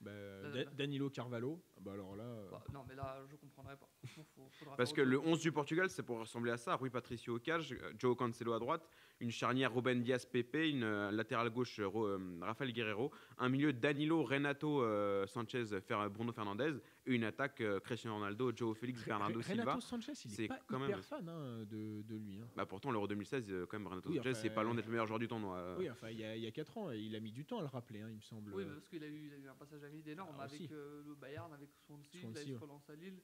Bah, Là, là. Danilo Carvalho, bah alors là. euh, bah, non, mais là, je comprendrais pas. Faut- Parce que le chose. 11 du Portugal, c'est pour ressembler à ça. Rui Patricio au cage, euh, Joe Cancelo à droite, une charnière Ruben Diaz Pepe, une euh, latérale gauche euh, Ro- euh, Rafael Guerrero, un milieu Danilo, Renato euh, Sanchez, Fer- Bruno Fernandez, une attaque euh, Cristiano Ronaldo, Joe Félix, Bernardo Silva. Renato Sanchez, il c'est est pas quand hyper même- fan hein, de, de lui. hein. Bah pourtant, l'Euro 2016, euh, quand même, Renato Oui, Sanchez, enfin, c'est pas loin euh, d'être le meilleur joueur du tournoi. euh. Oui, enfin, il y a, il y a 4 ans, il a mis du temps à le rappeler, hein, il me semble. Oui, parce qu'il a eu, il a eu un passage à vide énorme Ah, avec euh, le Bayern, avec Swansea, Swansea, là, il se relance à Lille.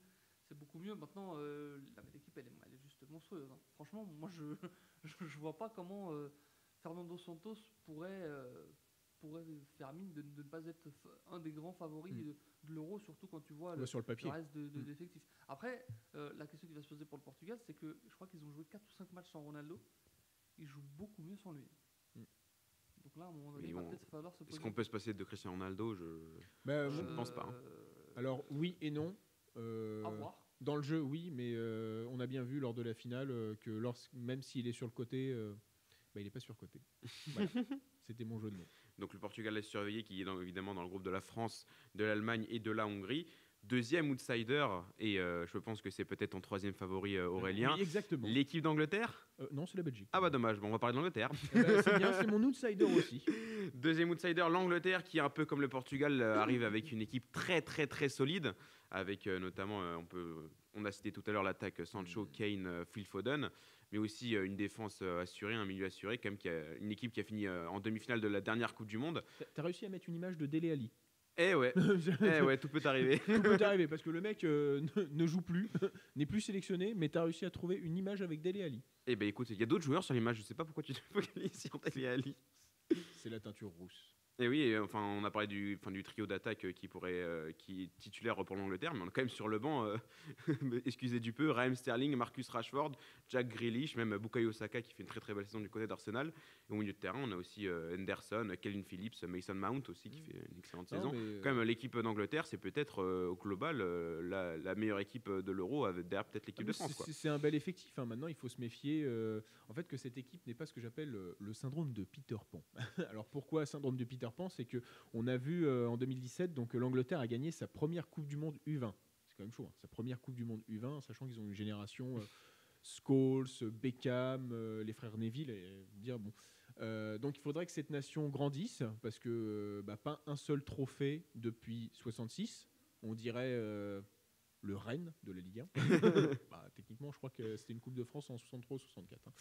C'est beaucoup mieux. Maintenant, euh, la- l'équipe, elle, est- elle est juste monstrueuse. hein. Franchement, moi, je, je, je vois pas comment euh, Fernando Santos pourrait, euh, pourrait faire mine de, de ne pas être un des grands favoris Mm. de, de l'Euro, surtout quand tu vois Ouais, le, sur le le papier. reste de, de- Mm. d'effectifs. Après, euh, la question qui va se poser pour le Portugal, c'est que je crois qu'ils ont joué 4 ou 5 matchs sans Ronaldo. Ils jouent beaucoup mieux sans lui. Mm. Donc là, à un moment Mais donné, il ils va vont- peut-être falloir se Est-ce qu'on peut se passer de Cristiano Ronaldo? Je... Bah, Je moi- ne pense pas, hein. Euh, alors, oui et non. Euh, à voir. Dans le jeu, oui, mais euh, on a bien vu lors de la finale euh, que lorsque, même s'il est sur le côté, euh, bah, il n'est pas sur le côté. Voilà. C'était mon jeu de mots. Donc le Portugal est surveillé, qui est dans- évidemment dans le groupe de la France, de l'Allemagne et de la Hongrie. deuxième outsider, et euh, je pense que c'est peut-être ton troisième favori euh, Aurélien, Oui, exactement. l'équipe d'Angleterre? Euh, non, c'est la Belgique. Ah bah dommage, bon, on va parler de l'Angleterre. Eh ben, c'est bien, c'est mon outsider aussi. Deuxième outsider, l'Angleterre, qui un peu comme le Portugal arrive avec une équipe très très très solide, avec notamment, on, peut, on a cité tout à l'heure l'attaque Sancho, Kane, Phil Foden, mais aussi euh, une défense euh, assurée, un milieu assuré, quand même, qui a- une équipe qui a fini euh, en demi-finale de la dernière Coupe du Monde. T'as- réussi à mettre une image de Dele Ali. Eh ouais, eh ouais, tout peut arriver. Tout peut arriver parce que le mec euh, ne, ne joue plus, n'est plus sélectionné, mais t'as réussi à trouver une image avec Dele Ali. Eh ben écoute, il y a d'autres joueurs sur l'image, je sais pas pourquoi tu te focalises sur Dele Alli. C'est la teinture rousse. Et oui, et, enfin, on a parlé du, enfin, du trio d'attaque euh, qui pourrait, euh, qui est titulaire pour l'Angleterre, mais on a quand même sur le banc, euh, excusez du peu, Raheem Sterling, Marcus Rashford, Jack Grealish, même Bukayo Saka qui fait une très très belle saison du côté d'Arsenal. Et au milieu de terrain, on a aussi euh, Henderson, Kevin Phillips, Mason Mount aussi qui fait une excellente Non, saison. Quand même, l'équipe d'Angleterre, c'est peut-être au global la, la meilleure équipe de l'Euro, derrière peut-être ah, l'équipe mais de France. c'est- un bel effectif. hein. Maintenant, il faut se méfier. en fait, que cette équipe n'est pas ce que j'appelle le syndrome de Peter Pan. Alors pourquoi syndrome de Peter Pan C'est que on a vu euh, en 2017, donc euh, l'Angleterre a gagné sa première Coupe du Monde U20. C'est quand même chaud. hein. Sa première Coupe du Monde U20, sachant qu'ils ont une génération euh, Scholes, Beckham, euh, les frères Neville, et dire bon. Donc il faudrait que cette nation grandisse parce que bah, pas un seul trophée depuis 66. On dirait le Rennes de la Ligue 1. Bah, techniquement, je crois que c'était une Coupe de France en 63 ou 64. hein.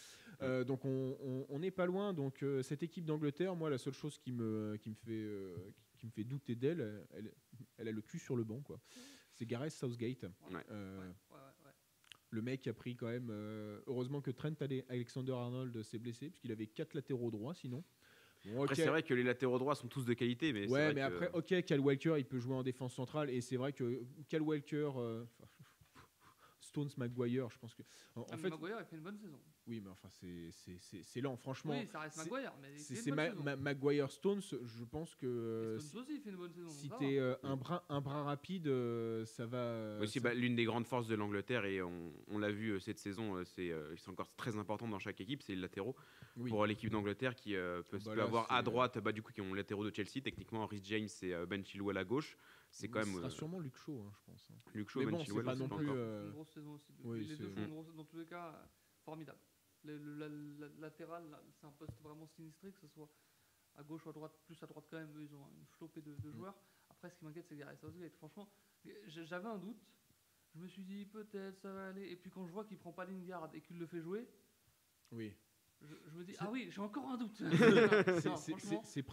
Euh, donc on- n'est pas loin. Donc euh, cette équipe d'Angleterre, moi, la seule chose qui me, qui me, fait, euh, qui- qui me fait douter d'elle, elle, elle a le cul sur le banc. quoi. C'est Gareth Southgate. Ouais. Euh, Ouais, ouais, ouais, ouais. le mec a pris quand même. euh, heureusement que Trent Ale- Alexander-Arnold s'est blessé, puisqu'il avait quatre latéraux droits sinon. Bon, Après, ok. c'est vrai que les latéraux droits sont tous de qualité, mais Ouais, mais que- après, ok, Cal Walker, il peut jouer en défense centrale, et c'est vrai que Cal Walker, euh, Stones, Maguire, je pense que. En, en Ah, fait, Maguire, il fait une bonne saison. oui, mais enfin, c'est- c'est c'est- c'est lent, franchement. Oui, ça reste c'est- Maguire, mais C'est Ma-. Ma- Maguire Stones, je pense que Et euh, Stones aussi, il fait une bonne saison. si t'es euh, un, brin, un brin rapide, euh, ça va. Aussi, ça- bah, l'une des grandes forces de l'Angleterre, et on, on l'a vu euh, cette saison, euh, c'est euh, encore très important dans chaque équipe, c'est les latéraux. oui. Pour l'équipe d'Angleterre qui euh, peut, Bah peut là, avoir à droite, bah, du coup, qui ont les latéraux de Chelsea, techniquement, Rhys James et euh, Ben Chilwell à gauche. C'est quand Ce même sera euh, sûrement Luke Shaw, hein, je pense. hein. Luke Shaw, Mais bon, c'est pas non plus. encore. euh, Une grosse saison aussi. oui, les deux c'est- font une grosse, dans tous les cas, formidable. Le, le- la- la- latéral, c'est un poste vraiment sinistré, que ce soit à gauche ou à droite, plus à droite quand même, ils ont une flopée de, Mm. de joueurs. Après, ce qui m'inquiète, c'est Gareth Southgate. Franchement, j'avais un doute. Je me suis dit, peut-être ça va aller. Et puis quand je vois qu'il prend pas Lingard et qu'il le fait jouer, Oui. Je, je me dis, ah oui, j'ai encore un doute. C'est-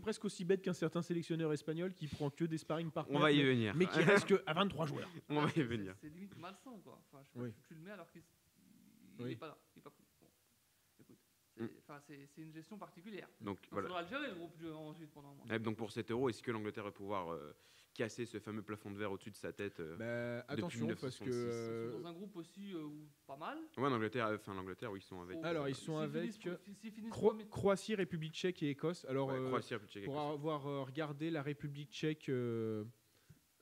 presque, aussi bête qu'un certain sélectionneur espagnol qui prend que des sparring par On va y mais, venir. mais qui reste que à 23 joueurs. on va y venir. C'est limite malsain, quoi. Enfin, je sais pas, Oui. tu, tu le mets alors qu'il s- il Oui. est pas là, il est pas pris. C'est Mm. enfin, c'est- une gestion particulière. Donc Il voilà. faudra le gérer le groupe du- ensuite pendant un mois. Et donc pour cet euro, est-ce que l'Angleterre va pouvoir euh, casser ce fameux plafond de verre au-dessus de sa tête euh Bah, attention parce que 1966. Ils euh, sont dans un groupe aussi euh, où pas mal. Ouais, en Angleterre, euh, enfin l'Angleterre, oui, ils sont avec. Faut- Alors, ils sont avec, finissent- euh, s'ils finissent Cro- premier- Croatie, République tchèque et Écosse. Alors Ouais, euh, Croatie, République tchèque, pour Écosse. avoir euh, regardé la République tchèque euh,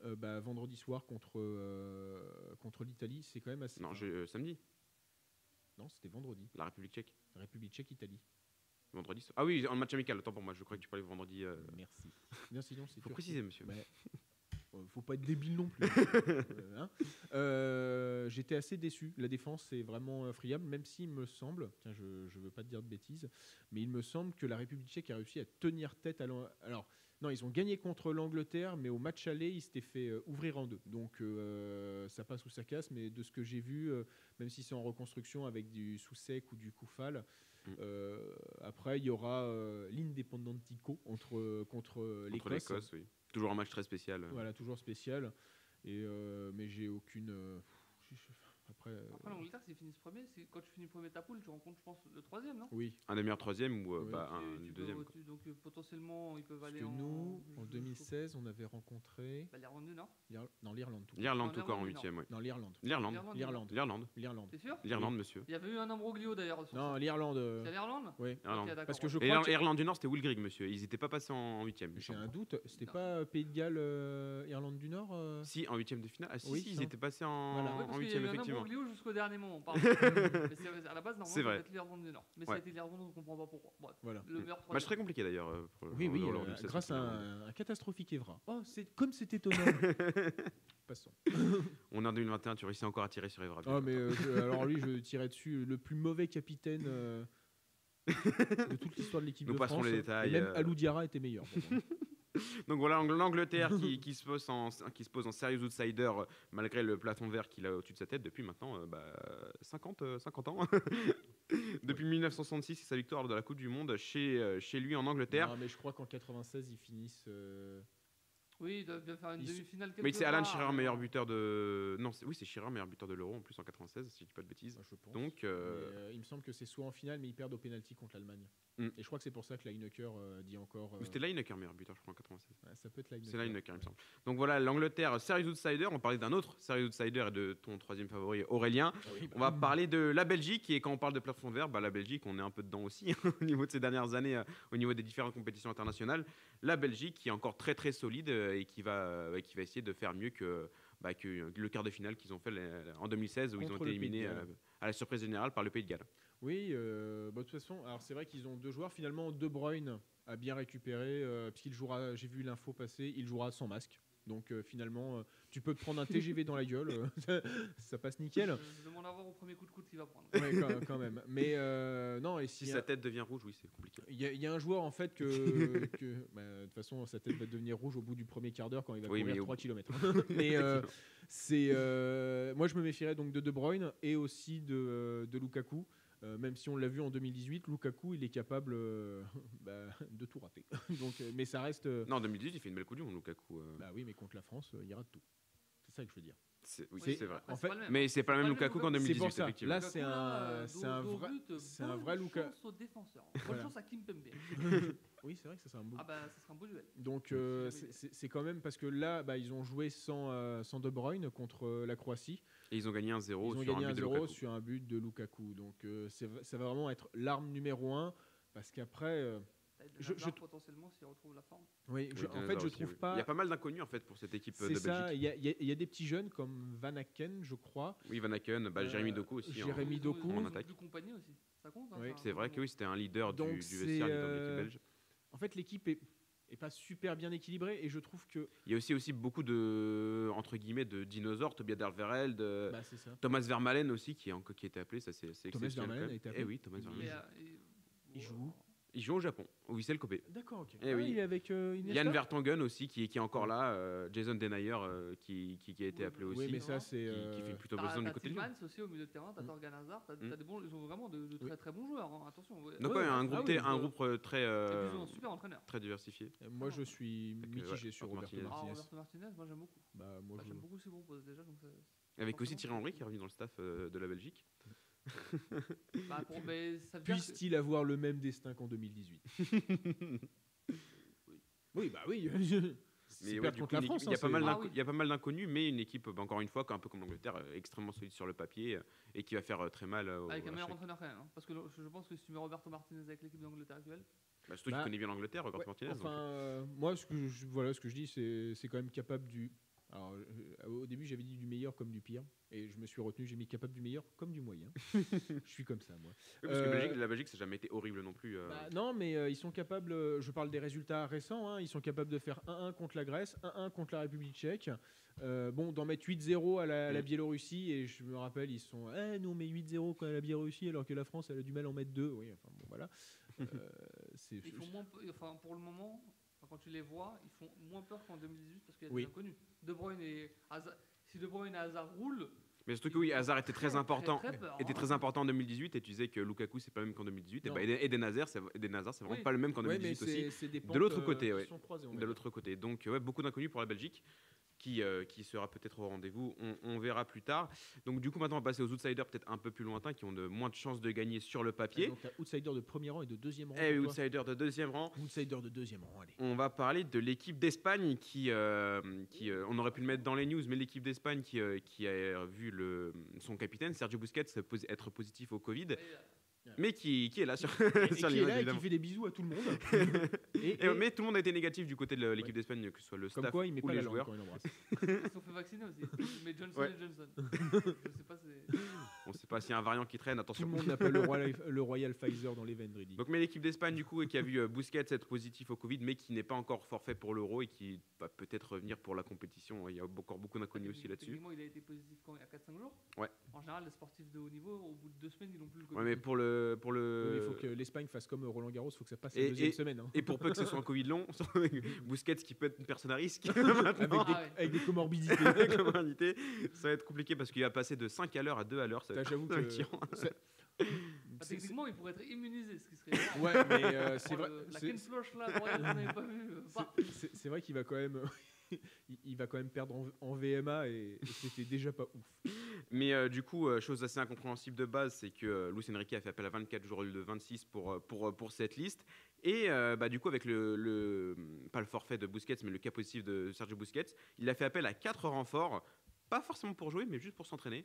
euh, bah, vendredi soir contre euh, contre l'Italie, c'est quand même assez. Non, je- euh, samedi, non, c'était vendredi. la République tchèque. République tchèque Italie. Vendredi. Ah oui, en match amical, autant pour moi, je crois que tu parlais vendredi. euh, Merci. Bien sinon c'est Faut Turquie. préciser, monsieur. Mais, euh, faut pas être débile non plus. Euh, hein. Euh, J'étais assez déçu. La défense est vraiment euh, friable, même s'il me semble, tiens, je ne veux pas te dire de bêtises, mais il me semble que la République tchèque a réussi à tenir tête à Alors, non, ils ont gagné contre l'Angleterre, mais au match aller, ils s'étaient fait euh, ouvrir en deux. Donc, euh, ça passe ou ça casse, mais de ce que j'ai vu, euh, même si c'est en reconstruction avec du sous-sec ou du Koufal, Mm. euh, après, il y aura euh, l'Independentico contre, l'Écosse. oui. Toujours un match très spécial. Voilà, toujours spécial. Et mais j'ai aucune. Après, euh, Après l'Angleterre, s'ils finissent premier, c'est- quand tu finis premier de ta poule, tu rencontres, je pense, le troisième, non? Oui. Un des meilleurs troisième ou euh, Oui. bah, un tu deuxième. tu- donc euh, potentiellement, ils peuvent Parce aller que en. nous, en je- 2016, on avait rencontré Bah, L'Irlande du Nord. non l'Irlande tout. L'Irlande Non, tout cas en huitième, oui. Non l'Irlande. L'Irlande. L'Irlande. L'Irlande. L'Irlande. L'Irlande. T'es sûr? L'Irlande, monsieur. Il y avait eu un imbroglio d'ailleurs. Non l'Irlande. C'est l'Irlande? oui. Parce que je Et crois Irlande du Nord, c'était Will Grigg, monsieur. Ils n'étaient pas passés en huitième. j'ai un doute. C'était pas Pays de Galles, Irlande du Nord. Si, en huitième de finale. Ah si, ils étaient passés en. Ouais, huitième, effectivement. Jusqu'au dernier moment. pardon. Mais c'est- à la base, normalement, C'est ça vrai. l'Irlande du Nord. Mais ça Ouais. a été l'Irlande, on ne comprend pas pourquoi. Bref, Voilà. le meilleur Match troisième. très compliqué d'ailleurs. euh, pour Oui, oui, euh, lors du 16e grâce à un, un catastrophique Evra. Oh, c'est comme c'est étonnant. Passons. On est en 2021, tu réussis encore à tirer sur Evra. Ah, mais euh, je- alors lui, je tirais dessus le plus mauvais capitaine euh, de toute l'histoire de l'équipe Nous de passerons France. les détails, Et même euh. Alou Diarra était meilleur. Donc voilà, l'Ang- l'Angleterre qui, se pose en, qui serious outsider euh, malgré le plafond vert qu'il a au-dessus de sa tête depuis maintenant euh, bah, 50, euh, 50 ans. depuis 1966, c'est sa victoire de la Coupe du Monde chez, euh, chez lui en Angleterre. Non, mais je crois qu'en 96, ils finissent. euh, Oui, il doit bien faire une Ils demi-finale. Mais c'est Alan part, Shearer, mais meilleur buteur de. Non, c'est- oui, c'est Shearer, meilleur buteur de l'Euro en plus en 96, si je dis pas de bêtises. je pense. Donc, Mais, euh, euh, il me semble que c'est soit en finale, mais ils perdent au penalty contre l'Allemagne. Mm. Et je crois que c'est pour ça que Lineker euh, dit encore. ou euh, c'était Lineker, meilleur buteur, je crois, en 96. ouais, ça peut être Lineker. C'est Lineker, il me semble. Donc voilà, l'Angleterre, serious outsider. On parlait d'un autre serious outsider et de ton troisième favori, Aurélien. Ah oui, bah, On va parler de la Belgique et quand on parle de plafond vert, bah, la Belgique, on est un peu dedans aussi au niveau de ces dernières années, euh, au niveau des différentes compétitions internationales. La Belgique qui est encore très très solide euh, et qui va, euh, qui va essayer de faire mieux que, bah, que le quart de finale qu'ils ont fait en 2016 où ils ont été éliminés euh, à la surprise générale par le Pays de Galles. Oui, euh, bah, de toute façon, alors c'est vrai qu'ils ont deux joueurs. Finalement, De Bruyne a bien récupéré, euh, puisqu'il jouera, j'ai vu l'info passer, il jouera sans masque. Donc euh, finalement, euh, tu peux te prendre un TGV dans la gueule, euh, ça, passe nickel. Je, je demande à voir au premier coup de coude qu'il va prendre. Ouais, quand, quand même. Mais euh, non, et Si si sa tête devient rouge, oui, c'est compliqué. il y, a- il y a un joueur en fait que, bah, de toute façon sa tête va devenir rouge au bout du premier quart d'heure quand il va Oui, courir mais au- 3 km. mais euh, c'est euh, moi je me méfierais donc de De Bruyne et aussi de, de Lukaku. Euh, même si on l'a vu en 2018, Lukaku il est capable euh, bah, de tout rater. donc, euh, mais ça reste. euh, Non, en 2018, il fait une belle Monde, Lukaku. euh, bah oui, mais contre la France, euh, il y aura de tout. C'est ça que je veux dire. c'est oui, c'est- c'est vrai. en fait- pas. Mais c'est pas le même Lukaku qu'en Lukaku. 2018, C'est pour ça. effectivement. Là, Lukaku, c'est un- c'est un vrai- but, c'est un bonne vrai Luka- chance aux défenseurs. Bonne Voilà. chance à Kimpembe. Oui, c'est vrai que ça c'est un beau. Ah bah, ça sera un beau duel. Donc euh, c'est- quand même parce que là, bah, ils ont joué sans, euh, sans De Bruyne contre euh, la Croatie. Et ils ont gagné un 0 Ils ont sur gagné un but de 1-0 Lukaku. sur un but de Lukaku. Donc euh, ça va vraiment être l'arme numéro un parce qu'après, euh, Je- je potentiellement s'il retrouve la forme. oui, je- Oui, en fait, je aussi, trouve oui. pas. Il y a pas mal d'inconnus en fait pour cette équipe de ça. Belgique. Il y, a- il y a- il y a des petits jeunes comme Van Aken, je crois. Oui, Van Aken, bah, Euh, Jérémy Doku aussi. hein. Jérémy Doku. ont En attaque. aussi. Ça compte. hein, Oui, ça, C'est vrai que oui, c'était un leader du, Donc, du vestiaire, de l'équipe belge. En fait, l'équipe est, est pas super bien équilibrée et je trouve que. Il y a aussi, aussi beaucoup de, entre guillemets, de dinosaures, Tobias Dervereld, de bah. Thomas Vermaelen aussi, qui, est en- qui a été appelé, ça c'est c'est Thomas exceptionnel. Vermaelen a été même. appelé Eh oui, Thomas Il- Vermaelen. Il joue Il joue au Japon, au Vissel Kobe. D'accord, ok. Eh Ah, oui. Il est avec euh, Yann Vertonghen aussi, qui, qui est encore là, euh, Jason Denayer, euh, qui, qui, qui a été Oui, appelé oui, aussi, Oui, mais ça, c'est. Qui- qui euh, fait plutôt T'as besoin du t'as côté de. Tillmans aussi au milieu de terrain, t'as Mm. Torgan Hazard, t'as Mm. t'as des bons, ils ont vraiment de, de très très bons joueurs. hein, Attention. ouais. Donc Ouais, ouais, un ah groupe, oui, t- un euh, groupe euh, très, Et euh, ils ont un super entraîneur. très diversifié. Moi, je suis euh, mitigé ouais, sur Roberto Roberto Martinez. Ah, Martinez. Roberto Martinez, moi j'aime beaucoup. Bah, moi, Bah, J'aime beaucoup ses propos déjà. Donc Avec aussi Thierry Henry qui est revenu dans le staff euh, de la Belgique. Bah, pour- mais ça veut dire que- Puisse-t-il avoir le même destin qu'en 2018 Oui, bah oui. Mais C'est ouais, perdre du contre coup, la une France. il y a hein, pas mal c'est- d'un- d'inco- Ah oui. il y a pas mal d'inconnus, mais une équipe, bah, encore une fois, un peu comme l'Angleterre, euh, extrêmement solide sur le papier euh, et qui va faire euh, très mal. euh, au- Avec un à meilleur chaque- entraîneur quand même. hein, Parce que je je pense que si tu mets Roberto Martinez avec l'équipe d'Angleterre actuelle, Bah, surtout Bah, qu'il connaît bien l'Angleterre, Robert Ouais, Martinez. Enfin, donc, euh, moi, ce que je, voilà, ce que je dis, c'est c'est quand même capable du. Alors, euh, au début, j'avais dit du meilleur comme du pire, et je me suis retenu. J'ai mis capable du meilleur comme du moyen. je suis comme ça, moi. oui, parce que euh, Belgique- la Belgique, ça n'a jamais été horrible non plus. euh. Bah, non, mais euh, ils sont capables. euh, je parle des résultats récents. hein, ils sont capables de faire 1-1 contre la Grèce, 1-1 contre la République Tchèque. Euh, bon, d'en mettre 8-0 à la, à la Mm. Biélorussie, et je me rappelle, ils sont. Eh, nous on met 8-0 à la Biélorussie, alors que la France, elle a du mal à en mettre 2. Oui, enfin bon, voilà. Euh, c'est- ils font moins, enfin, pour le moment, quand tu les vois, ils font moins peur qu'en 2018 parce qu'il y a Oui. des inconnus. De Bruyne et Hazard, si De Bruyne et Hazard roulent, Mais surtout que oui, Hazard était très Très, important. très, très peur, était hein. très important en 2018 et tu disais que Lukaku c'est pas le même qu'en 2018 et Non. bah Eden, Hazard c'est Eden Hazard, c'est vraiment Oui. pas le même qu'en Ouais, mais 2018 aussi De l'autre pentes, côté, ouais. croisées, de l'autre côté donc ouais, beaucoup d'inconnus pour la Belgique qui, euh, qui sera peut-être au rendez-vous. On, on verra plus tard. Donc du coup maintenant on va passer aux outsiders peut-être un peu plus lointains qui ont de moins de chances de gagner sur le papier. Donc, t'as outsider de premier rang et de deuxième rang. et toi outsider de deuxième rang. Outsider de deuxième rang, allez. on va parler de l'équipe d'Espagne qui, euh, qui euh, on aurait pu le mettre dans les news, mais l'équipe d'Espagne qui, euh, qui a vu le, son capitaine Sergio Busquets être positif au Covid, et, mais qui, qui est là sur, Et sur qui est là et qui évidemment. fait des bisous à tout le monde. Et- Et- et- mais tout le monde a été négatif du côté de l'équipe d'Espagne, que ce soit le Comme staff quoi, il met ou pas les la langue joueurs. quand il embrasse. Ils se sont fait vacciner aussi. Mais Johnson Ouais. et Johnson. Je sais pas, c'est. On sait pas s'il y a un variant qui traîne, Tout attention. le monde n'a pas le Royal, le Royal Pfizer dans les veines. Donc, mais l'équipe d'Espagne, du coup, et qui a vu euh, Busquets être positif au Covid, mais qui n'est pas encore forfait pour l'Euro et qui va peut-être revenir pour la compétition. Il y a encore beaucoup d'inconnus aussi là-dessus. Techniquement, il a été positif quand il y a 4-5 jours. Ouais. En général, les sportifs de haut niveau, au bout de deux semaines, ils n'ont plus le Covid. Ouais, mais pour le. Pour Oui, le... Il faut que l'Espagne fasse comme Roland Garros, il faut que ça passe Et- la deuxième et- semaine. hein. Et pour peu que ce soit un Covid long, Busquets qui peut être une personne à risque, Avec, maintenant, des, Ah ouais. avec des comorbidités. avec ça va être compliqué parce qu'il va passer de 5 à l'heure à 2 à l'heure. ça va être J'avoue un que. ça- c'est- techniquement, il pourrait être immunisé, ce qui serait. Ouais, mais euh, c'est vrai. le- La c'est- Ken Floche là, Royal, vous n'avez pas vu. euh, c'est- c'est- C'est vrai qu'il va quand même. il- il va quand même perdre en, en VMA et, et c'était déjà pas ouf. Mais euh, du coup, euh, chose assez incompréhensible de base, c'est que euh, Luis Enrique a fait appel à 24 jours au lieu de 26 pour, euh, pour, pour cette liste. Et bah, du coup, avec le, le- pas le forfait de Busquets, mais le cas positif de Sergio Busquets, il a fait appel à quatre renforts, pas forcément pour jouer, mais juste pour s'entraîner.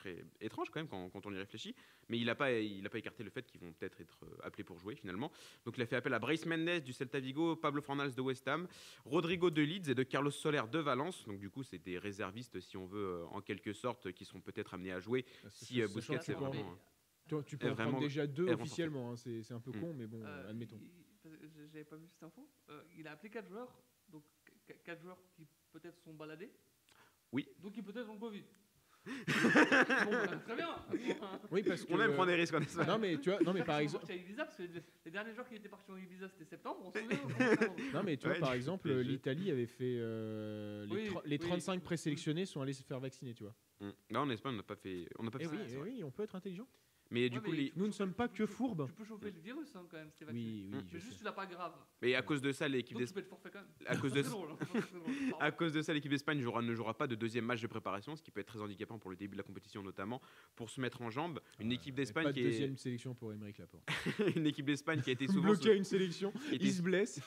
Très étrange quand même quand, quand on y réfléchit, mais il n'a pas, il a pas écarté le fait qu'ils vont peut-être être euh, appelés pour jouer finalement. Donc il a fait appel à Bryce Mendes du Celta Vigo, Pablo Fornals de West Ham, Rodrigo de Leeds et de Carlos Soler de Valence. Donc du coup, c'est des réservistes, si on veut, euh, en quelque sorte, qui seront peut-être amenés à jouer Si, euh, Busquets, que c'est tu peux en- vraiment- Tu, tu peux est en prendre vraiment- déjà deux est officiellement, hein, c'est un peu Mm. con, mais bon, Euh, admettons. J'avais pas vu cette info. Euh, il a appelé 4 joueurs, donc 4 joueurs qui peut-être sont baladés. Oui. Donc ils peut-être ont le Covid. Bon, bah, très bien. Oui, parce que. On aime prendre des risques en Espagne. Non, mais tu vois, non, mais par exemple. partis à Ibiza, parce que les- derniers joueurs qui étaient partis en Ibiza c'était septembre. On se souvient Non, mais tu vois, Ouais, par exemple, l'Italie avait fait. euh, les, Oui, tro- les oui. 35 présélectionnés sont allés se faire vacciner, tu vois. Mm. Là, en Espagne, on n'a pas fait. On n'a pas Et fait oui, ça, eh oui, on peut être intelligent. Mais du Ouais, coup, mais les- tu Nous ne sommes pas que fourbes. Tu peux chauffer le virus hein, quand même, c'était vacciné. Oui, oui, je Mais sais. juste tu l'as pas grave. mais à cause de ça, l'équipe d'Espagne. À cause de hein. À cause de ça, l'équipe d'Espagne jouera- ne jouera pas de deuxième match de préparation, ce qui peut être très handicapant pour le début de la compétition notamment, pour se mettre en jambe. Une équipe d'Espagne qui de est deuxième sélection pour Émeric Laporte. une équipe d'Espagne qui a été souvent Bloqué sous- à une sélection, il se blesse.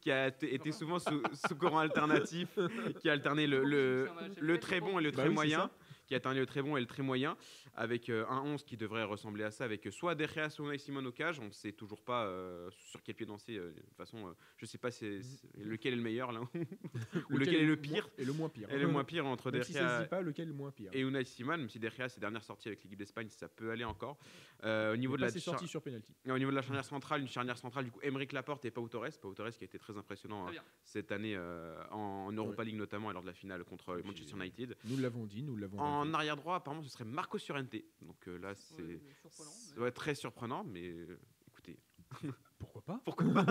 qui a été souvent sous, sous courant alternatif, qui a alterné le, le, le très bon et le Bah très moyen. Qui a alterné le très bon et le très moyen, avec euh, un 11 qui devrait ressembler à ça, avec euh, soit Derrea, soit Unai Simon au cage. On ne sait toujours pas euh, sur quel pied danser. euh, de toute façon, euh, je ne sais pas c'est- c'est- lequel est le meilleur là, ou lequel, est le pire. Et le moins pire. Et le moins pire entre Même si ça se Derrea dit pas, lequel est le moins pire. et Unai Simon, même si Derrea, ses dernières sorties avec l'équipe d'Espagne, ça peut aller encore. Euh, au, niveau de la sur penalty. et au niveau de la charnière centrale, une charnière centrale, du coup, Emeric Laporte et Pau Torres. Pau Torres qui a été très impressionnant euh, bien. cette année euh, en, en Europa League notamment et lors de la finale contre Et Manchester United. Nous l'avons dit, nous l'avons En arrière droit, apparemment, ce serait Marco Surente. Donc euh, là, c'est Ouais, surprenant, c'est- mais- ouais, très surprenant, mais euh, écoutez, Pourquoi pas? Pourquoi pas?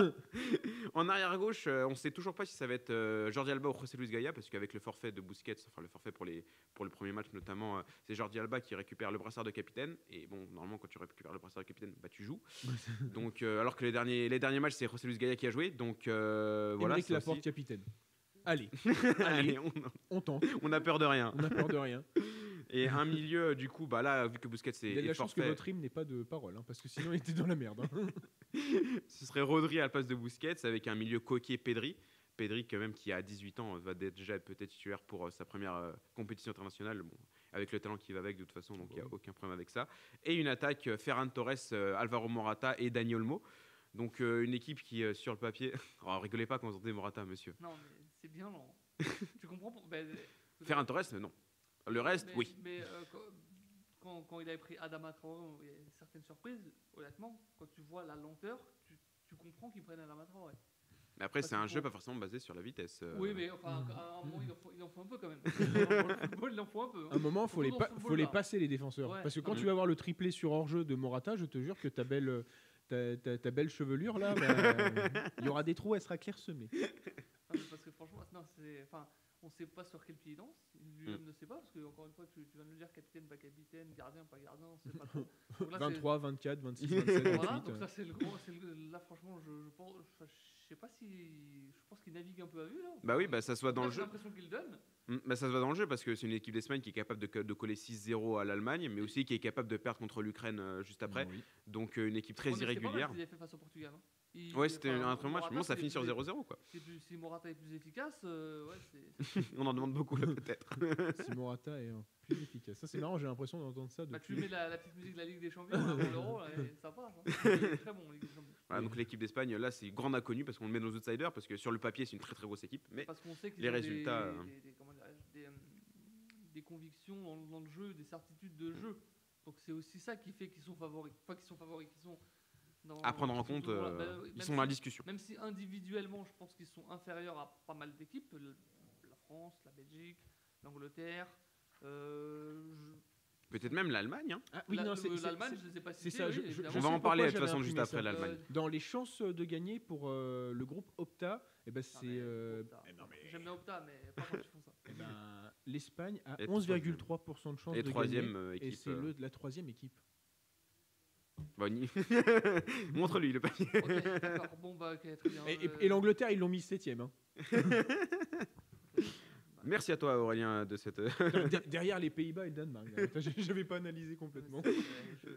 En arrière gauche, euh, on ne sait toujours pas si ça va être euh, Jordi Alba ou José Luis Gaia, parce qu'avec le forfait de Busquets, enfin le forfait pour, les, pour le premier match notamment, euh, c'est Jordi Alba qui récupère le brassard de capitaine. Et bon, normalement, quand tu récupères le brassard de capitaine, bah, tu joues. donc, euh, alors que les derniers, les derniers matchs, c'est José Luis Gaia qui a joué. Donc euh, voilà. Ça Laporte, aussi. capitaine. Allez, Allez, on, on tente, on a peur de rien. on n'a peur de rien. Et un milieu, du coup, bah là, vu que Busquets est, Il y a la chance que votre hymne n'ait pas de parole, hein, parce que sinon il était dans la merde. hein. ce serait Rodri à la place de Busquets avec un milieu coquet Pedri. Pedri, quand même, qui a 18 ans, va déjà être peut-être titulaire pour euh, sa première euh, compétition internationale. Bon, avec le talent qui va avec, de toute façon, donc il n'y a Ouais. aucun problème avec ça. Et une attaque euh, Ferran Torres, euh, Alvaro Morata et Daniel Olmo. Donc euh, une équipe qui, euh, sur le papier. Oh, rigolez pas quand vous entendez Morata, monsieur. Non, mais c'est bien lent. tu comprends pour- ben, Ferran Torres, non. Le reste, mais, oui. Mais euh, quand, il avait pris Adama Traoré, il y a certaines surprises. Honnêtement, quand tu vois la lenteur, tu, tu comprends qu'il prenne Adama Traoré. Mais après, c'est un jeu pas forcément basé sur la vitesse. euh. Oui, mais enfin, à un moment, il en faut, il en faut un peu quand même. Dans le football, il en faut un peu. hein. À un moment, il faut, les, pa- faut les passer, les défenseurs. Ouais. Parce que quand Mhm. tu vas voir le triplé sur hors-jeu de Morata, je te jure que ta belle, ta, ta- ta belle chevelure, là, bah, il y aura des trous, elle sera clairsemée. Non, mais parce que franchement, non, c'est, enfin, on sait pas sur quel pied il danse. Lui-même Mm. ne sait pas, parce que encore une fois, tu, tu viens de le dire, capitaine, pas capitaine, gardien, pas gardien, on sait pas trop. Donc là, c'est- 23, 24, 26, 27, 28. Voilà, donc ça c'est le gros. c'est le- là, franchement, je, je pense, je sais pas si, je pense qu'il navigue un peu à vue là. Bah oui, bah ça se voit dans le J'ai jeu. l'impression qu'il donne. Mm, bah, ça se voit dans le jeu parce que c'est une équipe d'Espagne qui est capable de, de coller 6-0 à l'Allemagne, mais aussi qui est capable de perdre contre l'Ukraine euh, juste après. Oui. Donc euh, une équipe très mal irrégulière. ce qu'ils avaient fait face au Portugal. hein. Ouais, c'était un très bon match. Bon, ça finit sur plus- 0-0 quoi. plus- Si Morata est plus efficace, euh, ouais, c'est. On en demande beaucoup là peut-être. Si Morata est euh, plus efficace. Ça, c'est marrant, j'ai l'impression d'entendre ça Bah, tu depuis. mets la, la petite musique de la Ligue des Champions là, pour l'Euro, ça passe. Hein. Très bon, Ligue des Champions. Voilà, donc l'équipe d'Espagne là c'est grand inconnu parce qu'on le met dans les outsiders parce que sur le papier c'est une très très grosse équipe mais Parce qu'on sait qu'ils Les résultats, des, hein. des, des- comment euh, des convictions dans, dans le jeu, des certitudes de jeu. Donc c'est aussi ça qui fait qu'ils sont favoris. Pas qu'ils sont favoris, qu'ils sont dans, à prendre en compte euh, Bah, ils même sont dans la si- discussion. Même si individuellement, je pense qu'ils sont inférieurs à pas mal d'équipes, la France, la Belgique, l'Angleterre. euh, je- Peut-être même l'Allemagne. hein. Ah, oui, la- non, c'est- euh, c'est- l'Allemagne, c'est- je ne sais pas c'est si ça, oui, je- je- évidemment. je On va en parler de toute façon juste après ça. l'Allemagne. Dans les chances de gagner pour euh, le groupe Opta, eh ben, Ah, c'est mais euh, Opta. J'aime bien Opta, mais pas quand ils font ça. eh ben, l'Espagne a Et 11,3% de chance Et de gagner. Et équipe. c'est euh, le- la troisième équipe. Bah, ni- Montre-lui le panier. Ok, d'accord. Bon, bah, ok, très bien. Et, et- euh, et l'Angleterre, ils l'ont mis septième. hein. Merci à toi Aurélien de cette Der- derrière les Pays-Bas et le Danemark. Je n'avais pas analysé complètement.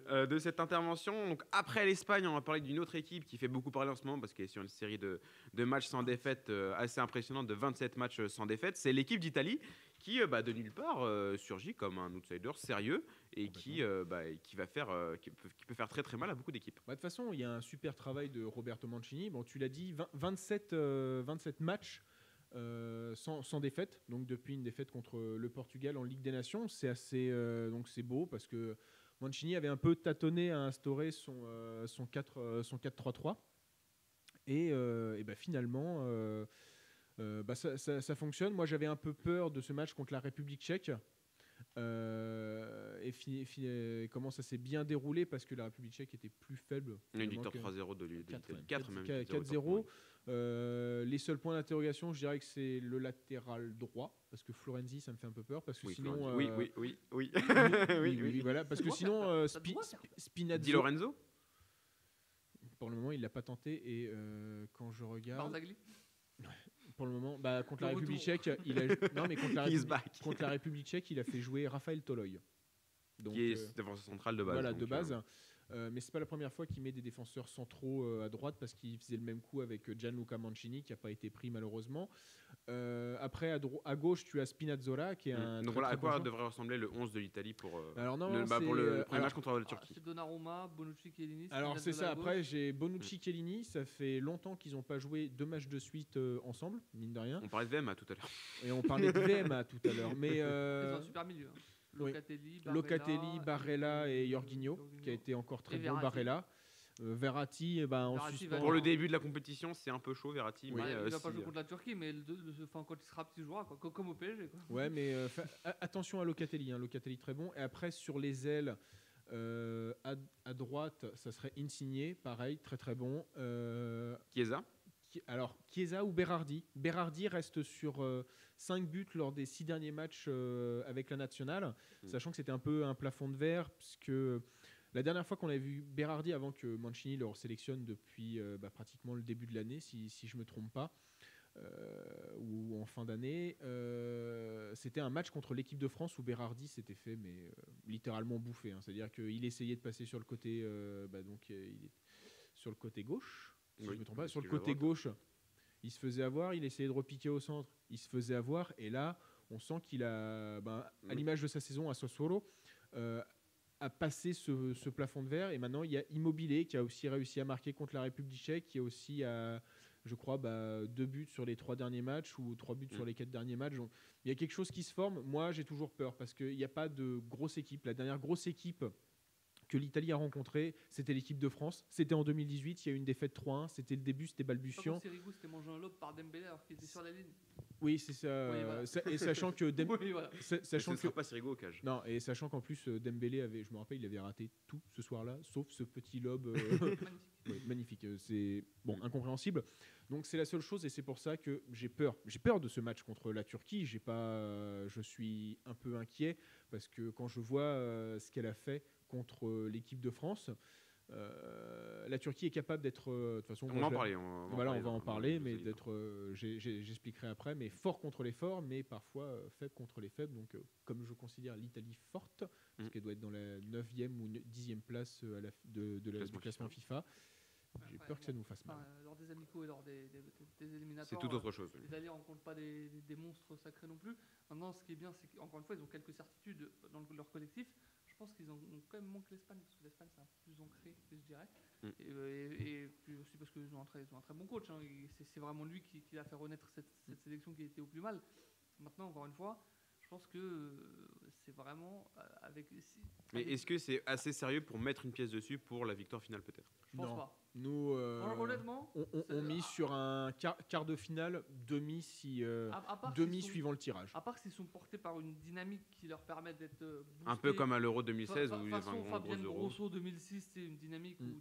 euh, de cette intervention. Donc après l'Espagne, on va parler d'une autre équipe qui fait beaucoup parler en ce moment parce qu'elle est sur une série de, de matchs sans défaite euh, assez impressionnante, de 27 matchs euh, sans défaite. C'est l'équipe d'Italie qui, euh, bah, de nulle part, euh, surgit comme un outsider sérieux et qui, euh, bah, qui va faire, euh, qui, peut, qui peut faire très très mal à beaucoup d'équipes. Bah, De toute façon, il y a un super travail de Roberto Mancini. Bon, tu l'as dit, 20 27, euh, 27 matchs euh, sans, sans défaite. Donc depuis une défaite contre le Portugal en Ligue des Nations, c'est assez euh, donc c'est beau parce que Mancini avait un peu tâtonné à instaurer son euh, son 4 euh, son 4-3-3 et, et bah, finalement. bah, ça, ça- ça fonctionne. Moi, j'avais un peu peur de ce match contre la République tchèque. Et fi- fi- comment ça s'est bien déroulé parce que la République tchèque était plus faible. Une victoire que- 3-0 de l'Italie. Quatre, ouais. 4 même. Quatre- 4-0, 4-0. Euh, les seuls points d'interrogation, je dirais que c'est le latéral droit, parce que Florenzi, ça me fait un peu peur, parce que Oui, sinon, euh, oui, oui, oui. oui, oui, oui, oui. oui, voilà, parce que sinon, euh, Spi- Spinazzo, Di Lorenzo pour le moment, il l'a pas tenté, et euh, quand je regarde, Barzagli pour le moment, bah, contre Le la République tchèque, il a, non mais contre la, République, back. contre la République tchèque, il a fait jouer Raphaël Toloy. Donc, qui est euh, défenseur central de base. Voilà, de euh, base. Euh, mais c'est pas la première fois qu'il met des défenseurs centraux euh, à droite parce qu'il faisait le même coup avec euh, Gianluca Mancini qui n'a pas été pris malheureusement. Euh, après à, gauche tu as Spinazzola qui est un Mm. Donc très, voilà à bon quoi devrait ressembler le 11 de l'Italie pour, euh, Alors non, le, bah, c'est, pour le euh, premier alors- match contre la Ah, Turquie. C'est Donnarumma, Bonucci, Chiellini. Alors c'est ça. Après j'ai Bonucci, Chiellini. Ça fait longtemps qu'ils n'ont pas joué deux matchs de suite euh, ensemble, mine de rien. On parlait de VM à tout à l'heure. Et on parlait de VMA tout à l'heure, mais euh, un super milieu. hein. Locatelli, Barella et Jorginho, qui a été encore très Et bon. Verratti. Barella, Euh, Verratti, eh ben, en Verratti suspens. Pour le début de la compétition, c'est un peu chaud, Verratti. Ouais, mais, il euh, va pas jouer euh, contre la Turquie, mais le, le- enfin, quand il sera petit, il jouera, quoi. Co- comme au PSG. Quoi. Ouais, mais euh, attention à Locatelli, hein, Locatelli très bon. Et après, sur les ailes, euh, à, à droite, ça serait Insigné, pareil, très très bon. Euh, Chiesa. Alors, Chiesa ou Berardi? Berardi reste sur 5 buts lors des 6 derniers matchs euh, avec la nationale, Mm. sachant que c'était un peu un plafond de verre, puisque la dernière fois qu'on avait vu Berardi avant que Mancini le sélectionne depuis euh, bah, pratiquement le début de l'année, si, si je ne me trompe pas, euh, ou en fin d'année, euh, c'était un match contre l'équipe de France où Berardi s'était fait mais euh, littéralement bouffer. hein. C'est-à-dire qu'il essayait de passer sur le côté, euh, bah, donc euh, il est sur le côté gauche, si Oui, je me trompe pas, parce sur le côté gauche, il se faisait avoir, il essayait de repiquer au centre, il se faisait avoir, et là, on sent qu'il a, ben, à l'image de sa saison à Sassuolo, euh, a passé ce, ce plafond de verre, et maintenant il y a Immobilier qui a aussi réussi à marquer contre la République tchèque, qui a aussi, je crois, bah, deux buts sur les trois derniers matchs, ou trois buts sur Mm. les quatre derniers matchs. Donc, il y a quelque chose qui se forme. Moi, j'ai toujours peur, parce qu'il n'y a pas de grosse équipe. La dernière grosse équipe que l'Italie a rencontrée, c'était l'équipe de France. C'était en 2018, il y a eu une défaite 3-1, c'était le début, c'était balbutiant. Sirigu s'était mangé un lob par Dembélé alors qu'il était sur la ligne. Oui, c'est ça. Oui, voilà. Sa- Et sachant que, Dem- Oui, voilà. sa- Ce sachant que sera pas Sirigu au cage. non, et sachant qu'en plus euh, Dembélé avait, je me rappelle, il avait raté tout ce soir-là, sauf ce petit lob euh, Magnifique. magnifique. Euh, C'est bon, incompréhensible. Donc c'est la seule chose, et c'est pour ça que j'ai peur. J'ai peur de ce match contre la Turquie. J'ai pas, euh, je suis un peu inquiet parce que quand je vois euh, ce qu'elle a fait contre euh, l'équipe de France, euh, la Turquie est capable d'être. De toute façon, On va en parler. On va voilà, on va en parler, mais d'être, euh, j'expliquerai après, mais fort contre les forts, mais parfois euh, faible contre les faibles. Donc, comme je considère l'Italie forte, parce Mm. qu'elle doit être dans la 9e ou 10e place à la, f- de, de la- du classement FIFA, J'ai peur que ça nous fasse mal. euh, lors des amicaux et lors des, des, des- des C'est éliminatoires. tout euh, autre chose. oui. Les alliés rencontrent pas des, des- des monstres sacrés non plus. Maintenant, ce qui est bien, c'est qu'encore une fois, ils ont quelques certitudes dans le- leur collectif. Je pense qu'ils ont quand même moins que l'Espagne, parce que l'Espagne, c'est un peu plus ancré, je dirais. Mm. Et, euh, et- et puis aussi parce qu'ils ont, un très- ils ont un très bon coach. hein. C'est vraiment lui qui, qui a fait renaître cette, cette sélection qui était au plus mal. Maintenant, encore une fois, je pense que euh, c'est vraiment euh, avec. Mais est-ce que c'est assez sérieux pour mettre une pièce dessus pour la victoire finale peut-être? Je pense Non. pas. Nous, euh, Honnêtement, on, on- c'est- on mise sur un quart, quart de finale, demi si euh, à, à part demi sont- suivant le tirage. À part s'ils sont portés par une dynamique qui leur permet d'être euh, Un peu comme à l'Euro Fa- 2016 fa- où il y avait un gros Euro. Grosso 2006, c'est une dynamique Mm. où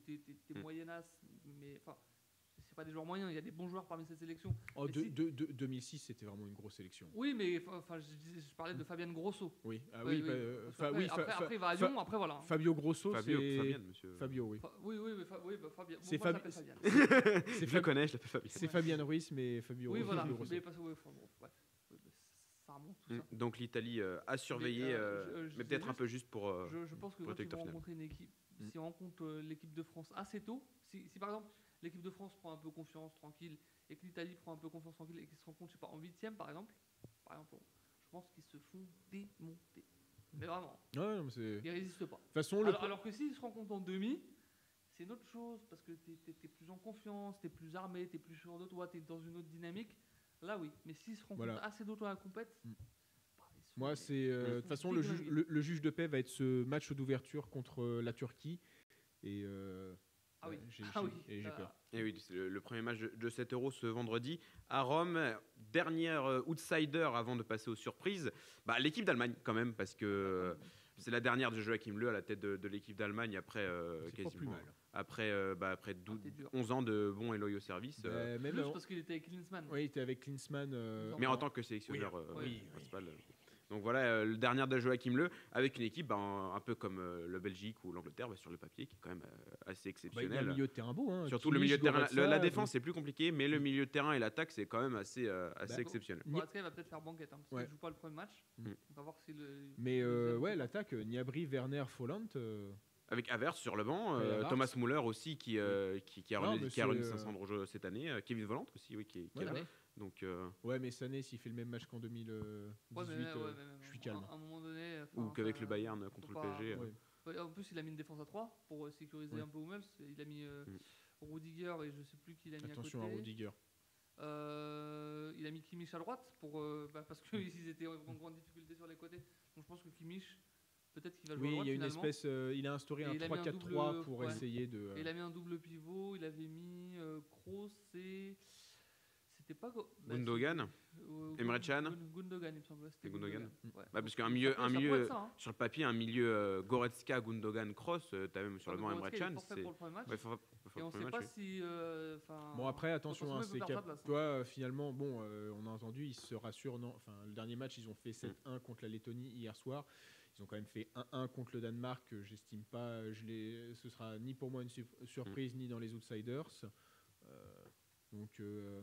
Mm. mais enfin, c'est pas des joueurs moyens, il y a des bons joueurs parmi cette sélection. Oh, mais de- si- de- de- 2006, c'était vraiment une grosse sélection. Oui, mais enfin, je, parlais de Fabien Grosso. Oui, ah Oui, oui, bah, euh, fa- fa- après, fa- après, il va à Lyon, après voilà. Fabio Grosso, Fabio, c'est Fabien, monsieur. Fabio, oui. Fa- oui, oui, mais Fa- oui, bah, Fabien. Bon, C'est moi, Fabi- Fabien. C'est Je le Fab- connais, je l'appelle Fabien. c'est Fabien Ruiz, mais Fabio, Oui, voilà. Grosso. Mais parce que, ouais, enfin, bon, bref. Oui, ça remonte tout ça. Mm. Donc l'Italie euh, a surveillé, euh, euh, je- je mais peut-être un peu juste pour. euh, Je, je pense que quand ils vont rencontrer une équipe, Mm. si on rencontre euh, l'équipe de France assez tôt, si, si par exemple l'équipe de France prend un peu confiance, tranquille, et que l'Italie prend un peu confiance, tranquille, et qu'ils se rencontrent, je sais pas, en huitième par exemple, par exemple, je pense qu'ils se font démonter. Mais vraiment, Ouais, mais c'est- ils résistent pas. façon, le Alors, alors que s'ils se rencontrent en demi, c'est une autre chose, parce que tu es, plus en confiance, tu es plus armé, tu es plus sûr de toi, tu es dans une autre dynamique. Là, oui. Mais s'ils se rencontrent Voilà. assez d'autres à la compète, Mm. bah, Moi, c'est euh, de toute façon le juge, le juge de paix va être ce match d'ouverture contre euh, la Turquie et euh, Ah oui. ouais, j'ai Ah oui. et j'ai Ah. peur. Et oui, c'est le, le premier match de, de 7 euros ce vendredi à Rome. Dernière euh, outsider avant de passer aux surprises. Bah, L'équipe d'Allemagne, quand même, parce que euh, c'est la dernière de Joachim Le à la tête de, de l'équipe d'Allemagne après euh, C'est pas plus quasiment. mal. Après, euh, bah, après dou- t'es dur. 11 ans de bons et loyaux services. euh, même Plus parce qu'il était avec Klinsmann. oui, il était avec Klinsmann. euh, mais en tant que sélectionneur euh, oui, oui. principal. euh. Donc voilà, euh, le dernier de Joachim Le, avec une équipe bah, un, un peu comme euh, le Belgique ou l'Angleterre, bah, sur le papier, qui est quand même euh, assez bah, il y a exceptionnel. un milieu de terrain beau. hein, Surtout le milieu de terrain. Le- la défense, c'est plus compliqué, mais le milieu de terrain et l'attaque, c'est quand même assez, euh, assez Bah, exceptionnel. Ni- Goretzka, il va peut-être faire banquette, hein, parce Ouais. qu'il joue pas le premier match. Mm. On va voir si le. Mais le euh, ouais, l'attaque, euh, Niabri, Werner, Folland. euh, Avec Havertz sur le banc, euh. Thomas Muller aussi qui, euh, qui, qui a Non, remis, mais qui a remis c'est, 500 euros cette année, euh, Kevin Volant aussi, oui, qui, est- là. Donc, euh, Ouais, mais Sané, s'il fait le même match qu'en 2018, Ouais, mais, ouais, euh, ouais, mais- mais je suis à calme. un- À un moment donné. ou qu'avec le Bayern contre le PSG. euh. ouais. En plus, il a mis une défense à 3 pour euh, sécuriser Ouais. un peu Hummels. Il a mis euh, Mm. Rudiger et je sais plus qui il a mis Attention à à côté. Rudiger. Euh, il a mis Kimmich à droite pour, euh, bah, parce qu'ils étaient en grande difficulté sur les côtés. Donc je pense que Kimmich, peut-être qu'il va jouer Oui, à droite il y a une finalement. espèce. euh, il a instauré Et un il a mis un 3-4-3 double- pour ouais. essayer de. euh, Et il a mis un double pivot. Il avait mis euh, Kroos et c'était pas bah, Gundogan euh, Emre Can Gun- Gundogan, il me semble. ouais, C'était Et Gundogan. Ouais. Bah, parce qu'un milieu, un ça, hein. sur le papier, un milieu euh, Goretzka, Gundogan, Cross, euh, t'as même sur le banc Emre Can. c'est- pour le premier match. Ouais, faut- faut- faut Et on premier sait match, pas oui. si. euh, Bon après attention, hein, c'est cap- place, hein. toi euh, finalement bon, euh, on a entendu, ils se rassurent. Non, enfin le dernier match ils ont fait 7-1 Mm. contre la Lettonie hier soir. Ils ont quand même fait 1-1 contre le Danemark. J'estime pas, je l'ai, ce sera ni pour moi une su- surprise ni dans les outsiders. Euh, donc euh,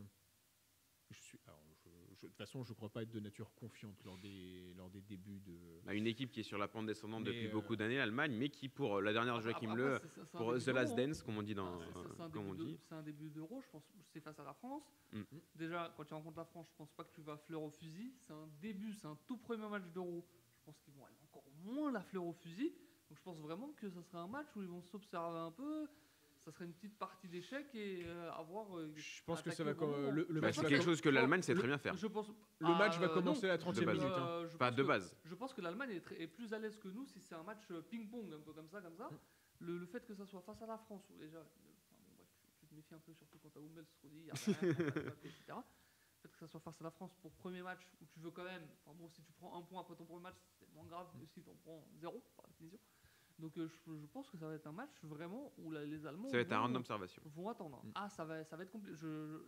je suis, alors, je- je- de toute façon je crois pas être de nature confiante lors des lors des débuts de. Bah, une équipe qui est sur la pente descendante Mais, depuis euh, beaucoup d'années, l'Allemagne, mais qui pour euh, la dernière de Après- Joachim Le, pour The Last. Dance, comme on dit dans, Ah, c'est- un comme on début de- dit. C'est un début d'euro, je pense. C'est face à la France. Mm. Déjà, quand tu rencontres la France, je pense pas que tu vas fleur au fusil. C'est un début, c'est un tout premier match d'euro. Je pense qu'ils vont aller encore moins la fleur au fusil. Donc je pense vraiment que ça sera un match où ils vont s'observer un peu. Ça serait une petite partie d'échecs et euh, avoir. euh, Je pense que ça va bon moment. le, le Bah, match c'est va quelque chose que le- l'Allemagne sait très bien faire. Je pense. le match va euh, commencer non. à la 30e De base. minute. hein. Euh, je Pas pense de que- base. Je pense que l'Allemagne est, plus à l'aise que nous si c'est un match euh, ping-pong, un peu comme ça, comme ça. Le, le fait que ça soit face à la France, où déjà, euh, enfin, bon, bref, tu, tu te méfies un peu, surtout quand t'as Hummels, Rudi, y a rien, pas de papier, etc. Le fait que ça soit face à la France pour premier match où tu veux quand même, enfin bon, si tu prends un point après ton premier match, c'est moins grave que si tu en prends zéro, par définition. Donc euh, je, je pense que ça va être un match vraiment où la- les Allemands Ça va être un vont- attendre. Mm. Ah, ça va, ça va être compliqué.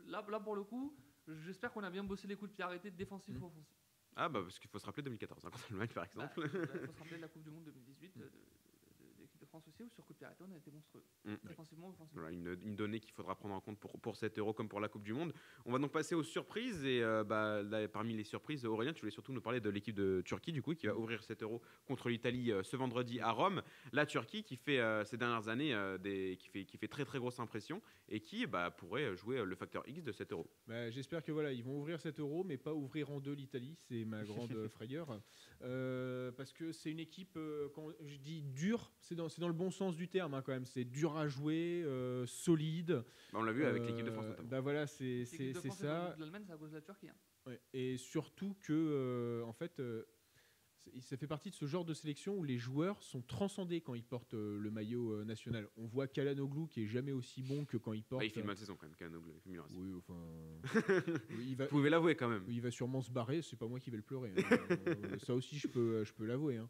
Là, là, pour le coup, j'espère qu'on a bien bossé les coups de pied arrêtés de défensif Mm. offensif. Ah bah parce qu'il faut se rappeler 2014 hein, contre l'Allemagne par Bah, exemple. Il faut se rappeler de la Coupe du Monde 2018 de, de- de- de l'équipe de France aussi, où sur coup de arrêté, on a été monstrueux. Mm. Défensivement, offensivement. Voilà, une, une donnée qu'il faudra prendre en compte pour, pour cet euro comme pour la Coupe du Monde. On va donc passer aux surprises. Et euh, bah, là, parmi les surprises, Aurélien, tu voulais surtout nous parler de l'équipe de Turquie, du coup, qui va ouvrir cet euro contre l'Italie euh, ce vendredi à Rome. La Turquie qui fait euh, ces dernières années euh, des, qui, fait, qui fait très très grosse impression et qui bah, pourrait jouer le facteur X de cet euro. Bah, J'espère que voilà, ils vont ouvrir cet euro, mais pas ouvrir en deux l'Italie. C'est ma grande frayeur. Euh, parce que c'est une équipe, euh, quand je dis dur, c'est dans, c'est dans le bon sens du terme hein, quand même. C'est dur à jouer, euh, solide. Bah, on l'a vu avec l'équipe de France Euh, notamment. Bah voilà, c'est ça. de l'Allemagne, c'est à cause de la Turquie. hein. Ouais, Et surtout que, euh, en fait, euh, ça fait partie de ce genre de sélection où les joueurs sont transcendés quand ils portent euh, le maillot euh, national. On voit Kalanoglu qui est jamais aussi bon que quand il porte. Ah, il fait une euh, bonne saison quand même, Kanoglu, il fait mieux la saison. oui, enfin, oui, il va, Vous pouvez l'avouer quand même. il va sûrement se barrer. C'est pas moi qui vais le pleurer. hein. Ça aussi, je peux, je peux l'avouer. Hein.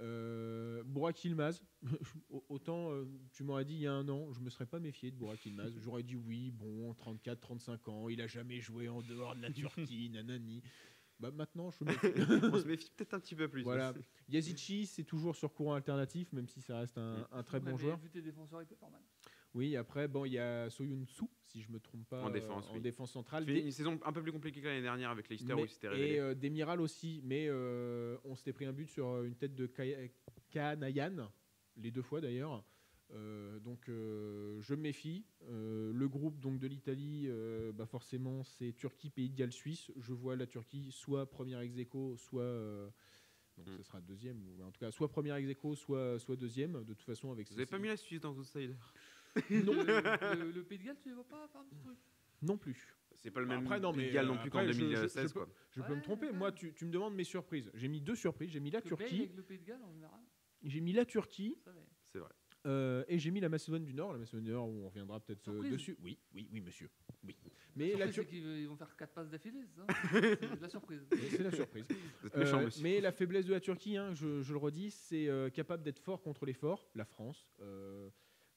Euh, Burak Yilmaz, autant euh, tu m'aurais dit il y a un an, je me serais pas méfié de Burak Yilmaz. J'aurais dit oui, bon, 34, 35 ans, il a jamais joué en dehors de la Turquie, nanani. Bah maintenant, je me méfie. On se méfie peut-être un petit peu plus. Voilà. Yazici, c'est toujours sur courant alternatif, même si ça reste un, un très Ouais, bon mais joueur. Vu tes défenseurs, il peut faire mal. Oui, après, bon, il y a Soyuncu, si je me trompe pas, En défense, euh, en oui. défense centrale. Des- une saison un peu plus compliquée que l'année dernière avec Leicester mais- où il s'était révélé. et euh, Demiral aussi, mais euh, on s'était pris un but sur euh, une tête de Kanayan, les deux fois d'ailleurs. Euh, donc je me méfie. Le groupe donc de l'Italie, bah forcément c'est Turquie, Pays de Galles, Suisse. Je vois la Turquie soit première ex aequo, soit donc Mm. ce sera deuxième ou en tout cas soit première ex aequo, soit soit deuxième. De toute façon avec Vous avez pas mis la Suisse dans vos outsiders non le, le- le Pays de Galles, tu les vois pas faire un petit truc? Non plus. C'est pas le même Après, non, mais, Pays de Galles euh, non plus après, qu'en je- je- je 2016. peux- quoi. Je peux Ouais, me tromper. ouais. Moi tu, tu me demandes mes surprises. J'ai mis deux surprises. J'ai mis la Turquie. avec le Pays de Galles en général, J'ai mis la Turquie. C'est vrai. Euh, et j'ai mis la Macédoine du Nord, la Macédoine du Nord où on reviendra peut-être euh, dessus. Oui, oui, oui, monsieur. Oui. Mais la, surprise, Tur- ils vont faire 4 passes d'affilée, c'est ça? C'est de la surprise. c'est la surprise. Vous êtes méchant, Euh, monsieur. mais la faiblesse de la Turquie, hein, je, je le redis, c'est euh, capable d'être fort contre les forts. La France,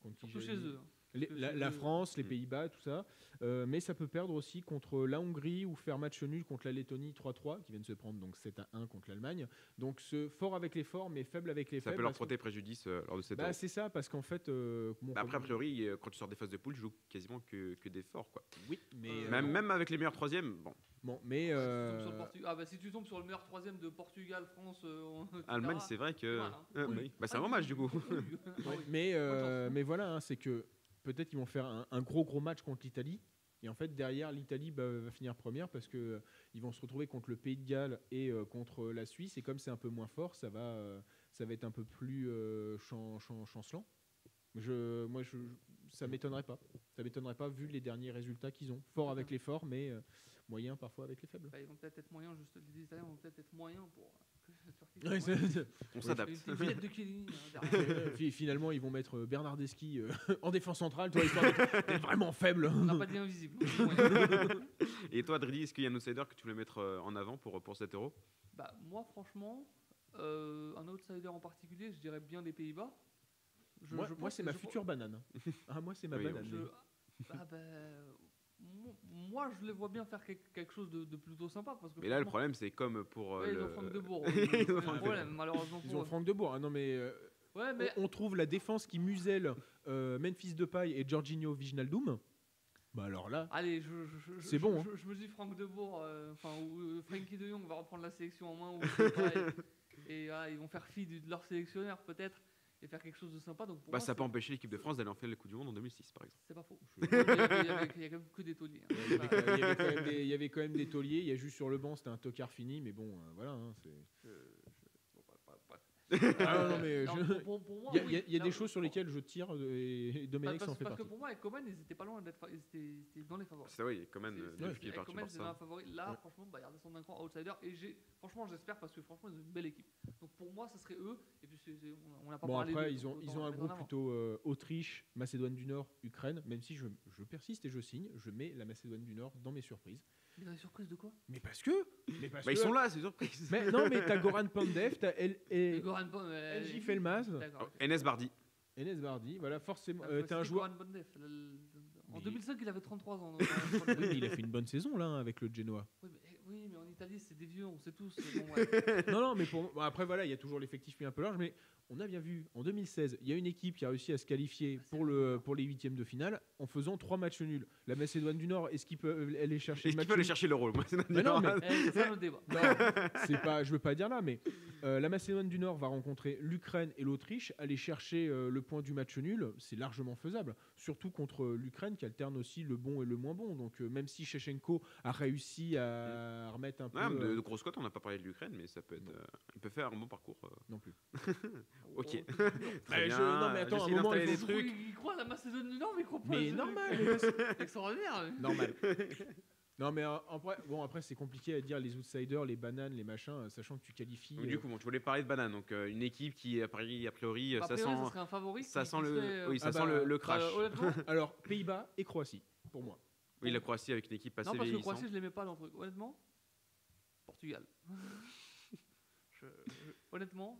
Surtout j'avais chez eux. Hein. Les- la, eux- France, les Mm. Pays-Bas, tout ça. Euh, mais ça peut perdre aussi contre la Hongrie ou faire match nul contre la Lettonie 3-3, qui vient de se prendre donc 7 à 1 contre l'Allemagne. Donc ce fort avec les forts, mais faible avec les Ça faibles. peut leur porter préjudice euh, lors de cette Bah, c'est ça, parce qu'en fait. euh, bon, Bah, après, a priori, quand tu sors des phases de poule, tu joues quasiment que, que des forts. Quoi. Oui, mais. Même, même avec les meilleurs troisièmes, bon, Bon, mais. Si tu tombes euh, sur le Portu- Ah bah si tu tombes sur le meilleur troisième de Portugal, France, euh, Allemagne, c'est vrai que. Voilà. Euh, Oui. oui. Bah, c'est Ah, un bon match du coup. oui. Ah. Mais, euh, mais voilà, hein, c'est que peut-être ils vont faire un, un gros gros match contre l'Italie. Et en fait, derrière, l'Italie bah, va finir première parce que euh, ils vont se retrouver contre le Pays de Galles et euh, contre la Suisse. Et comme c'est un peu moins fort, ça va, euh, ça va être un peu plus euh, chan- chan- chancelant. Je, moi, je, ça m'étonnerait pas. Ça m'étonnerait pas vu les derniers résultats qu'ils ont. Fort avec les forts, mais euh, moyen parfois avec les faibles. Bah, ils vont peut-être être moyens, juste les Italiens vont peut-être être moyens pour Ouais, c'est- On s'adapte. de Chiellini, hein, derrière. Euh, fi- Finalement, ils vont mettre euh, Bernardeschi euh, en défense centrale, toi, histoire d'être d'être vraiment faible. On n'a pas de lien moyen. Et toi, Dridi, est-ce qu'il y a un outsider que tu voulais mettre euh, en avant pour, pour cet euro Bah, moi, franchement, euh, un outsider en particulier, je dirais bien les Pays-Bas. Je- moi, je moi, pense c'est que ma je- future banane. Ah, moi, c'est ma Oui, banane. Je, ah bah, mo- moi, je les vois bien faire quelque, chose de, de plutôt sympa. Parce que Mais là, le problème, c'est comme pour. euh, Ouais, ils le- ont Franck Debourg. Ils ont Franck problème, malheureusement Ils pour ont. Franck Debourg. Ah non, mais, euh, Ouais, mais on, on trouve la défense qui muselle euh, Memphis Depay et Jorginho Wijnaldum. Bah alors là, Allez, je, je- je- C'est je- bon, Je, je me dis Franck Debourg, euh, enfin, ou euh, Frankie de Jong va reprendre la sélection en main. Ou, et et, ah, ils vont faire fi de leur sélectionneur, peut-être, et faire quelque chose de sympa. Donc pour Bah, moi, ça peut c'est- empêcher l'équipe de France d'aller en faire le coup du monde en 2006, par exemple. C'est pas faux. Il y avait- quand même que des tauliers. hein. il y, avait, quand- il y avait quand même des- il y avait quand même des tauliers. Il y a juste sur le banc, c'était un tocard fini, mais bon, euh, voilà. hein, c'est- Je- je- bon, pas- pas- pas- Ah, non, mais Non, je- pour- pour- moi, Il y a, oui. y a- il y a Là, des choses sur lesquelles je tire et et Domenech parce, en fait parce que partie. pour moi, avec Coman, ils étaient pas loin d'être. Ils étaient, ils étaient dans les favoris. C'est vrai, quand même, C'est- euh, depuis est parti Coman, c'est un ça. favori. Là, Ouais. franchement, bah, ils redescendent d'un cran outsider. Et franchement, j'espère parce que franchement, ils ont une belle équipe. Donc pour moi, ce serait eux. Et puis, c'est- c'est- on n'a pas Bon parlé après ils ont ils ont un groupe plutôt euh, Autriche, Macédoine du Nord, Ukraine. Même si je, je persiste et je signe, je mets la Macédoine du Nord dans mes surprises. Mais dans les surprises de quoi? Mais parce que, mais parce Bah, ils sont là, c'est surprise. Mais non, mais t'as Goran Pandev, t'as El, Goran Pon- euh, LJ Felmaz. NS Bardi. Enes Bardi, voilà forcément. Ah, euh, t'as un joueur. Goran Bondef, le- le- En Mais- 2005, il avait 33 ans. Oui, mais il a fait une bonne saison là avec le Genoa. Oui, mais, Oui, mais en Italie, c'est des vieux, on sait tous. Bon, ouais. non, non, mais pour- après, voilà, il y a toujours l'effectif mis un peu large, mais on a bien vu, en 2016, il y a une équipe qui a réussi à se qualifier pour, le, pour les huitièmes de finale en faisant trois matchs nuls. La Macédoine du Nord, est-ce qu'ils peuvent aller chercher Est-ce le qu'il match peut aller chercher le rôle Moi, c'est Mais non, mais- Eh, c'est ça le débat. Non, c'est pas, je veux pas dire là, mais euh, la Macédoine du Nord va rencontrer l'Ukraine et l'Autriche. Aller chercher euh, le point du match nul, c'est largement faisable. Surtout contre l'Ukraine qui alterne aussi le bon et le moins bon. Donc euh, même si Shevchenko a réussi à remettre un peu, Ouais, de, euh, de grosse cote, on n'a pas parlé de l'Ukraine, mais ça peut être. euh, il peut faire un bon parcours. euh. non plus. Ok. Oh, Très Mais je- bien. non, mais attends, un moment, il des faut- Il- trucs. Il croit à la Macédoine du Nord, mais il croit pas. Mais normal. c'est- Extraordinaire. normal. Non mais euh, en vrai, bon après c'est compliqué à dire les outsiders, les bananes, les machins, euh, sachant que tu qualifies. Donc, euh, du coup, bon, tu voulais parler de banane. Donc, euh, une équipe qui, a priori, a priori, ça priori, sent. ça serait un favori. ça sent le- serait, euh, oui, ça Ah sent bah, le, le bah, crash. Alors Pays-Bas et Croatie pour moi. Oui, la Croatie avec une équipe assez non, parce que. Croatie, je l'aimais pas dans le truc. Honnêtement, Portugal. Je- je- honnêtement,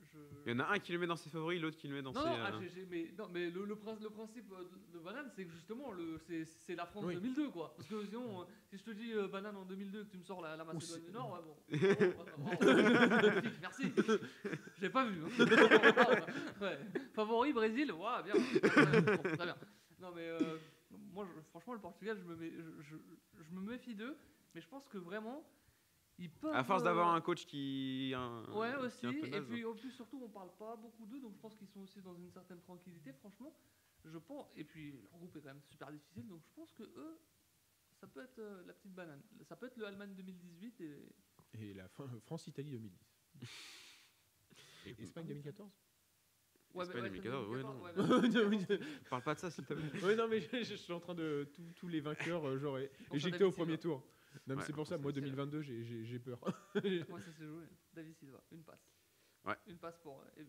je. Il y en a un qui le met dans ses favoris, l'autre qui le met dans Non, ses. non, ah, euh, mais, non, mais le, le, prin- le principe euh, de, de Banane, c'est que justement, c'est la France Oui. 2002, quoi. Parce que sinon, euh, si je te dis euh, Banane en 2002 que tu me sors la, Macédoine du Nord, ouais, bon. Merci. J'ai pas vu. hein. Ouais. Favori, Brésil, ouais, bien. Bon, très bien. Non, mais euh, moi, je- franchement, le Portugal, je me, mets- je, je- je me méfie d'eux, mais je pense que vraiment, ils peuvent. À force d'avoir euh, un coach qui. Un, Ouais, qui est aussi. un peu Et puis, en plus, surtout, on parle pas beaucoup d'eux, donc je pense qu'ils sont aussi dans une certaine tranquillité, franchement. Je pense. Et puis, leur groupe est quand même super difficile, donc je pense que eux, ça peut être euh, la petite banane. Ça peut être le Allemagne 2018 et. Et la fin- France-Italie 2010. Et Espagne 2014 Ouais, Espagne ouais, 2014, ouais, 2014, non. ouais, Parle pas de ça, s'il te plaît. non mais je, je suis en train de tous- les vainqueurs euh, j'aurais ça, éjecté David au premier tour. Non mais Ouais, c'est pour ça moi c'est- 2022 j'ai- j'ai peur. Moi, ça s'est joué. David Silva, une passe. Ouais. Une passe pour. euh, et-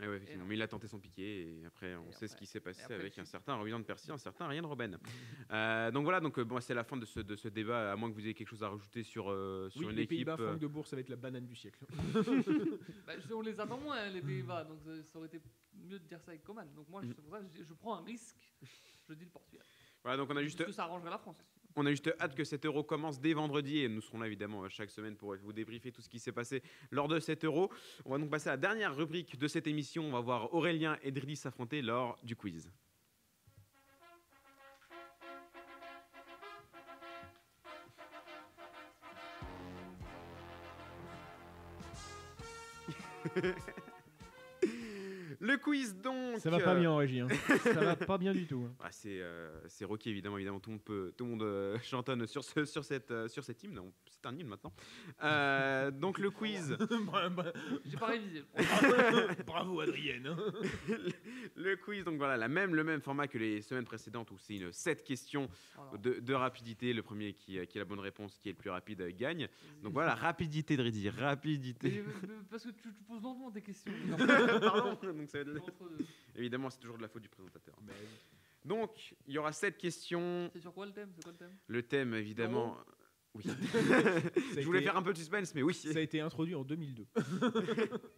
Eh ouais, effectivement. non. Mais il a tenté son piqué et après, on Et sait ce qui s'est passé et après, avec un certain Ryan de Percy, un certain Ryan Robben. Euh, donc voilà, donc euh, bon, c'est la fin de ce, de ce débat, à moins que vous ayez quelque chose à rajouter sur, euh, sur Oui, une les équipe. Pays-Bas, euh, Franck de Bourg, ça va être la banane du siècle. Bah, on les attend moins, hein, les Pays-Bas, donc ça, ça aurait été mieux de dire ça avec Coman. Donc, moi, Mm. pour ça je, je prends un risque. Je dis le Portugal. Voilà, donc on a juste Parce que ça arrangerait la France. On a juste hâte que cet euro commence dès vendredi et nous serons là évidemment euh, chaque semaine pour vous débriefer tout ce qui s'est passé lors de cet euro. On va donc passer à la dernière rubrique de cette émission. On va voir Aurélien et Dridis s'affronter lors du quiz. Le quiz donc. Ça va pas euh, bien en régie. hein. ça va pas bien du tout. hein. ah, c'est euh, c'est Rocky évidemment, évidemment tout le monde peut, tout le monde euh, chantonne sur ce, sur cette euh, sur cette hymne. C'est un hymne maintenant. Euh, donc le quiz, J'ai pas révisé. Bravo Adrienne. hein. le quiz donc voilà la même le même format que les semaines précédentes où c'est une 7 questions Voilà. de, de rapidité. Le premier qui, qui a la bonne réponse, qui est le plus rapide gagne. Donc voilà rapidité Dridi, Mais- rapidité. mais- parce que tu, tu poses lentement tes questions. Pardon. Donc évidemment c'est toujours de la faute du présentateur. Donc il y aura 7 questions. C'est sur quoi le thème? Quoi le thème? Le thème évidemment. Oui. Je voulais été- faire un peu de suspense, mais oui. Ça a été introduit en 2002.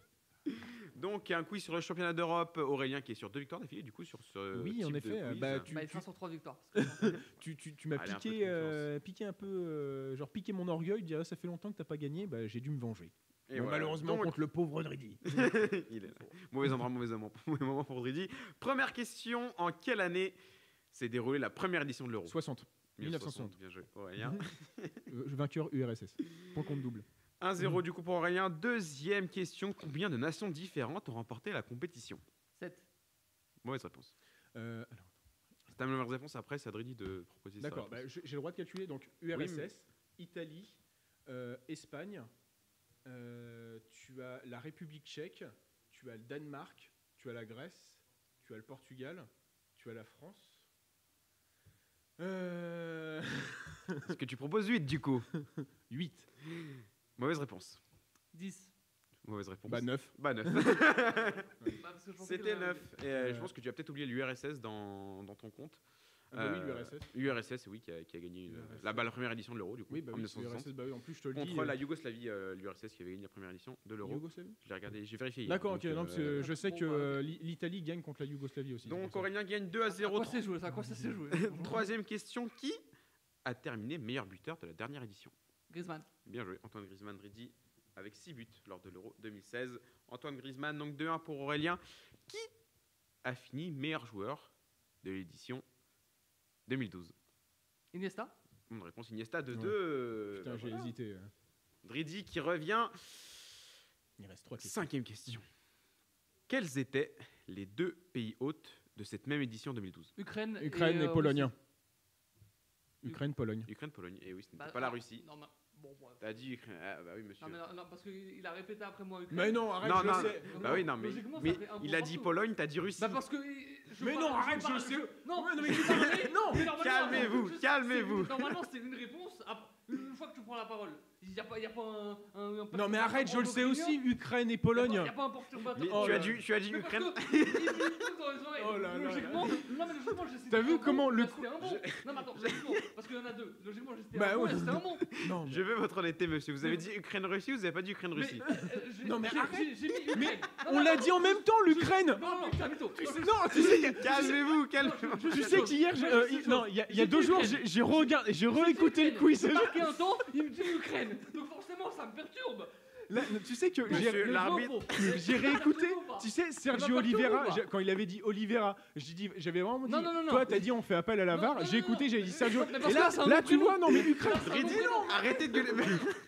Donc un quiz sur le championnat d'Europe. Aurélien qui est sur deux victoires d'affilée, du coup sur ce. Oui, en de effet, quiz. bah, tu- bah, sera sur trois victoires. Tu, tu, tu m'as Allez, un peu piqué, euh, piqué un peu, euh, genre piqué mon orgueil, dire ça fait longtemps que t'as pas gagné, bah, j'ai dû me venger. Et voilà. Malheureusement Donc, contre le pauvre Dridi. il est là. Mauvais endroit, mauvais moment, mauvais moment pour Dridi. Première question en quelle année s'est déroulée la première édition de l'Euro? 60. 1960. Bien joué, Aurélien. Euh, vainqueur URSS. Point compte double. 1-0 du coup pour Aurélien. Deuxième question combien de nations différentes ont remporté la compétition? 7. Mauvaise réponse. Euh, alors, C'est ta mauvaise réponse après, c'est à Dridi de proposer sa D'accord, bah, j'ai j'ai le droit de calculer. Donc URSS, Italie, euh, Espagne, euh, tu as la République tchèque, tu as le Danemark, tu as la Grèce, tu as le Portugal, tu as la France. Euh... Est-ce que tu proposes 8 du coup 8. Mauvaise réponse. 10. Mauvaise réponse. Bah 9. Bah 9. Bah, C'était que- 9. Et euh, je pense que tu as peut-être oublié l'URSS dans, dans ton compte. Bah oui, Euh, l'URSS. URSS, oui, qui a, qui a gagné une- URSS. la, bah, la première édition de l'Euro, du coup, Oui, bah en oui, 1960. URSS, bah oui, en plus je te le dis. Contre euh, la Yougoslavie, euh, l'URSS qui avait gagné la première édition de l'Euro. Yougoslavie Je l'ai regardé, j'ai vérifié. D'accord, Donc, ok, non, parce euh, que je sais que l'I- l'Italie gagne contre la Yougoslavie aussi. Donc. Aurélien gagne 2 à À 0. quoi c'est joué? Ça À quoi ça s'est joué? Troisième question qui a terminé meilleur buteur de la dernière édition? Griezmann. Bien joué, Antoine Griezmann Dridi avec 6 buts lors de l'Euro 2016. Antoine Griezmann, donc 2-1 pour Aurélien, qui a fini meilleur joueur de l'édition 2012. Iniesta? Bonne réponse Iniesta de Ouais. 2. Putain, j'ai hésité. euh. Dridi qui revient. Il reste trois questions. Cinquième question. Quels étaient les deux pays hôtes de cette même édition 2012 Ukraine, Ukraine et, euh, Pologne. Russie. Ukraine, Pologne. Ukraine, Pologne. Et oui, ce n'était Bah, pas la alors, Russie. Non, mais- bon. T'as dit Ukraine. Ah, bah oui, monsieur. Non, mais non, non, parce qu'il a répété après moi Ukraine. Mais non, arrête, Non, je non, sais. Bah oui, non, mais, il a dit. Pologne, t'as dit Russie. Bah parce que. je Mais parle- non, arrête, je sais. Non, non, mais non, mais normalement, calmez-vous, calmez-vous. Normalement, c'est une réponse. après- Une fois que tu prends la parole, il n'y a pas, il y a pas un, un- un Non, mais arrête, je le sais aussi, Ukraine et Il Pologne. n'y a, pas un perturbateur. Oh tu, là as là. dit, tu as dit Mais parce Ukraine. que- il- il- il dit dans les oreilles. Oh là là Logiquement, non mais logiquement j'ai cité T'as vu bon, comment le là, coup- c'était un bon. Non mais attends, parce qu'il y en a deux. Logiquement Bah un bon ouais. et c'était un bon. Non, mais- Je veux votre honnêteté, monsieur. Vous avez dit Ukraine-Russie, vous n'avez pas dit Ukraine-Russie. euh, j'ai- Non, mais arrête. j'ai- j'ai mis Ukraine. Mais Non, on non, l'a non, dit en même temps, l'Ukraine. Non, non, non, Calmez-vous, calmez-vous. tu sais qu'hier, j'ai- euh, il- non, il y a, il deux jours, j'ai regardé, j'ai réécouté le quiz. J'ai marqué un temps, il me dit Ukraine. Ça me perturbe. Là, tu sais que j'ai réécouté. Tu sais, Sergio Oliveira, quand il avait dit Oliveira, j'ai dit, j'avais vraiment dit. Non, non, non, non. Toi, t'as dit, on fait appel à la VAR. J'ai écouté, j'ai dit Sergio. Et là, là, tu vois, non mais Ukraine. Arrêtez de gueuler.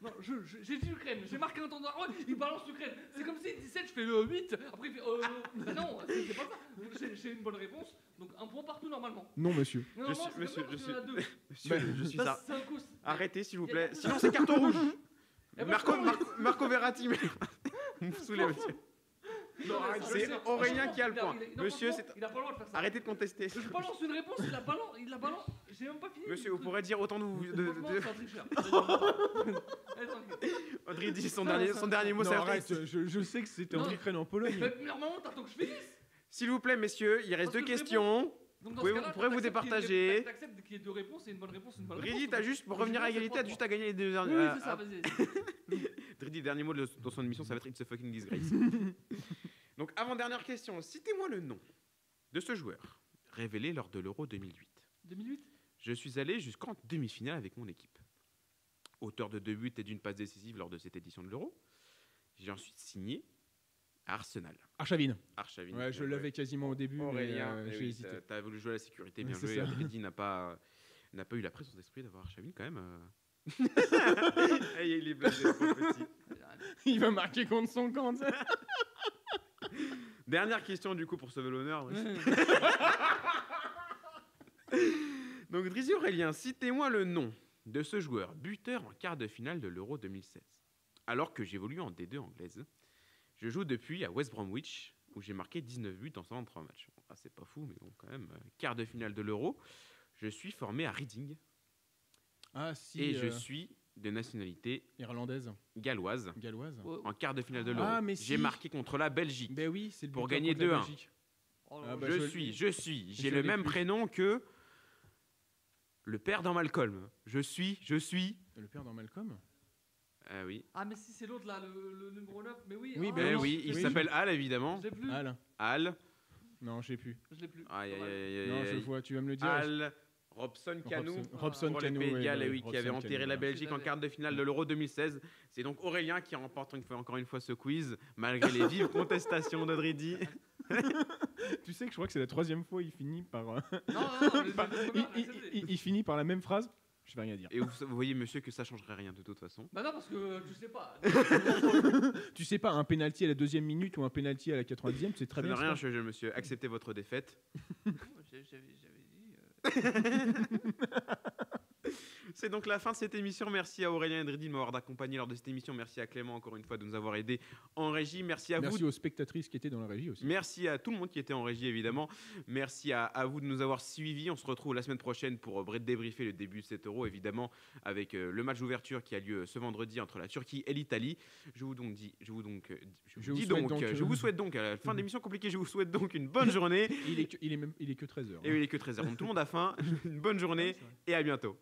Non, je- je- j'ai dit Ukraine, j'ai marqué un temps d'arrêt, il balance Ukraine. C'est comme si 17, je fais le 8, après il fait. Euh, bah non, c'est pas ça. J'ai- une bonne réponse, donc un point partout normalement. Non, monsieur. Je suis- monsieur, je deux. Monsieur, Bah, je suis. Arrêtez, s'il vous plaît. Sinon, c'est carton rouge. Eh ben, Marco, Marco, Marco Verratti, mais. Vous me saoulez, monsieur. C'est Aurélien qui a le point. Monsieur, Il a pas le droit de faire ça. Arrêtez de contester. Je balance une réponse, il la balance, il la balance. J'ai même pas fini. Monsieur, vous pourrez dire autant de vous. De. Audrey dit son dernier, son dernier mot, Non, c'est arrête, je, je sais que c'était en Non. Ukraine en Pologne. Mais normalement, t'attends que je finisse. S'il vous plaît, messieurs, il reste Parce deux questions. Donc Pourrez- ce cas-là, pourrez vous départager. T'acceptes qu'il y ait deux réponses et une bonne réponse, une bonne Dridi, réponse. t'as juste, pour revenir à égalité, t'as juste à gagner les deux derniers. Oui, euh, c'est ça, ah, vas-y. Dernier mot de- dans son émission, ça va être It's a fucking disgrace. Donc, avant-dernière question, citez-moi le nom de ce joueur révélé lors de l'Euro 2008. 2008 Je suis allé jusqu'en demi-finale avec mon équipe. Auteur de deux buts et d'une passe décisive lors de cette édition de l'Euro, j'ai ensuite signé Arsenal. Archavine. Archavine. Ouais, je l'avais quasiment au début, Aurélien, euh, eh j'ai oui, hésité. t'as- T'as voulu jouer à la sécurité, bien joué. Dridi n'a pas, n'a pas eu la présence d'esprit d'avoir Archavine quand même. euh. Il est blasé, petit. Il va marquer contre son camp. tu. Dernière question du coup pour sauver l'honneur. Donc Drizzy Aurélien, citez-moi le nom de ce joueur buteur en quart de finale de l'Euro 2016. Alors que j'évolue en D2 anglaise, je joue depuis à West Bromwich où j'ai marqué 19 buts en 123 matchs. Ah, c'est pas fou, mais bon, quand même, euh, quart de finale de l'Euro. Je suis formé à Reading Ah si. et je euh, suis de nationalité Irlandaise, galloise galloise. En quart de finale de l'Euro. Ah, j'ai marqué contre la Belgique. Ben oui, c'est le Pour gagner contre la 2-1. Belgique. Oh là Ah bah, je je- suis, je suis. J'ai le même plus. prénom que le père dans Malcolm. Je suis, je suis. Le père dans Malcolm? Ah oui. Ah, mais si c'est l'autre là, le, le numéro 9. Mais oui, Oui, ah, ben non, oui, je il l'ai s'appelle Al évidemment. Je l'ai plus. Al. Al. Non, j'ai plus. Je l'ai plus. Aïe aïe aïe aïe. Non, je aïe. vois, tu vas me le dire. Al. Robson Cano. Robson, Robson Pour les Cano, Pays de ouais, Galles, ouais, oui, qui Robson avait enterré Cano, la ouais. Belgique en quart de finale de l'Euro 2016. C'est donc Aurélien qui remporte une fois- encore une fois ce quiz, malgré les vives contestations de Dridi. Tu sais que je crois que c'est la troisième fois il finit par. euh, Non, non, non, par- il, il- il- il finit par la même phrase. Je vais rien dire. Et vous, vous voyez, monsieur, que ça changerait rien de toute façon. Bah non, parce que tu sais pas. Tu sais pas, un penalty à la deuxième minute ou un penalty à la 90e, c'est très Ça bien. n'a rien ça. changé, monsieur. Acceptez votre défaite. J'avais dit. euh, C'est donc la fin de cette émission. Merci à Aurélien et de m'avoir accompagné lors de cette émission. Merci à Clément encore une fois de nous avoir aidés en régie. Merci à Merci vous. aux spectatrices qui étaient dans la régie aussi. Merci à tout le monde qui était en régie évidemment. Merci à, à vous de nous avoir suivis. On se retrouve la semaine prochaine pour euh, débriefer le début de cet euro évidemment avec euh, le match d'ouverture qui a lieu ce vendredi entre la Turquie et l'Italie. Je vous donc dis, je vous donc, euh, je Je vous dis souhaite donc, donc, euh, je vous souhaite donc à la fin de l'émission compliquée, je vous souhaite donc une bonne journée. Il est que, il est même, il est que 13h. Et oui, il est que 13h. Donc tout le monde a faim. Une bonne journée et à bientôt.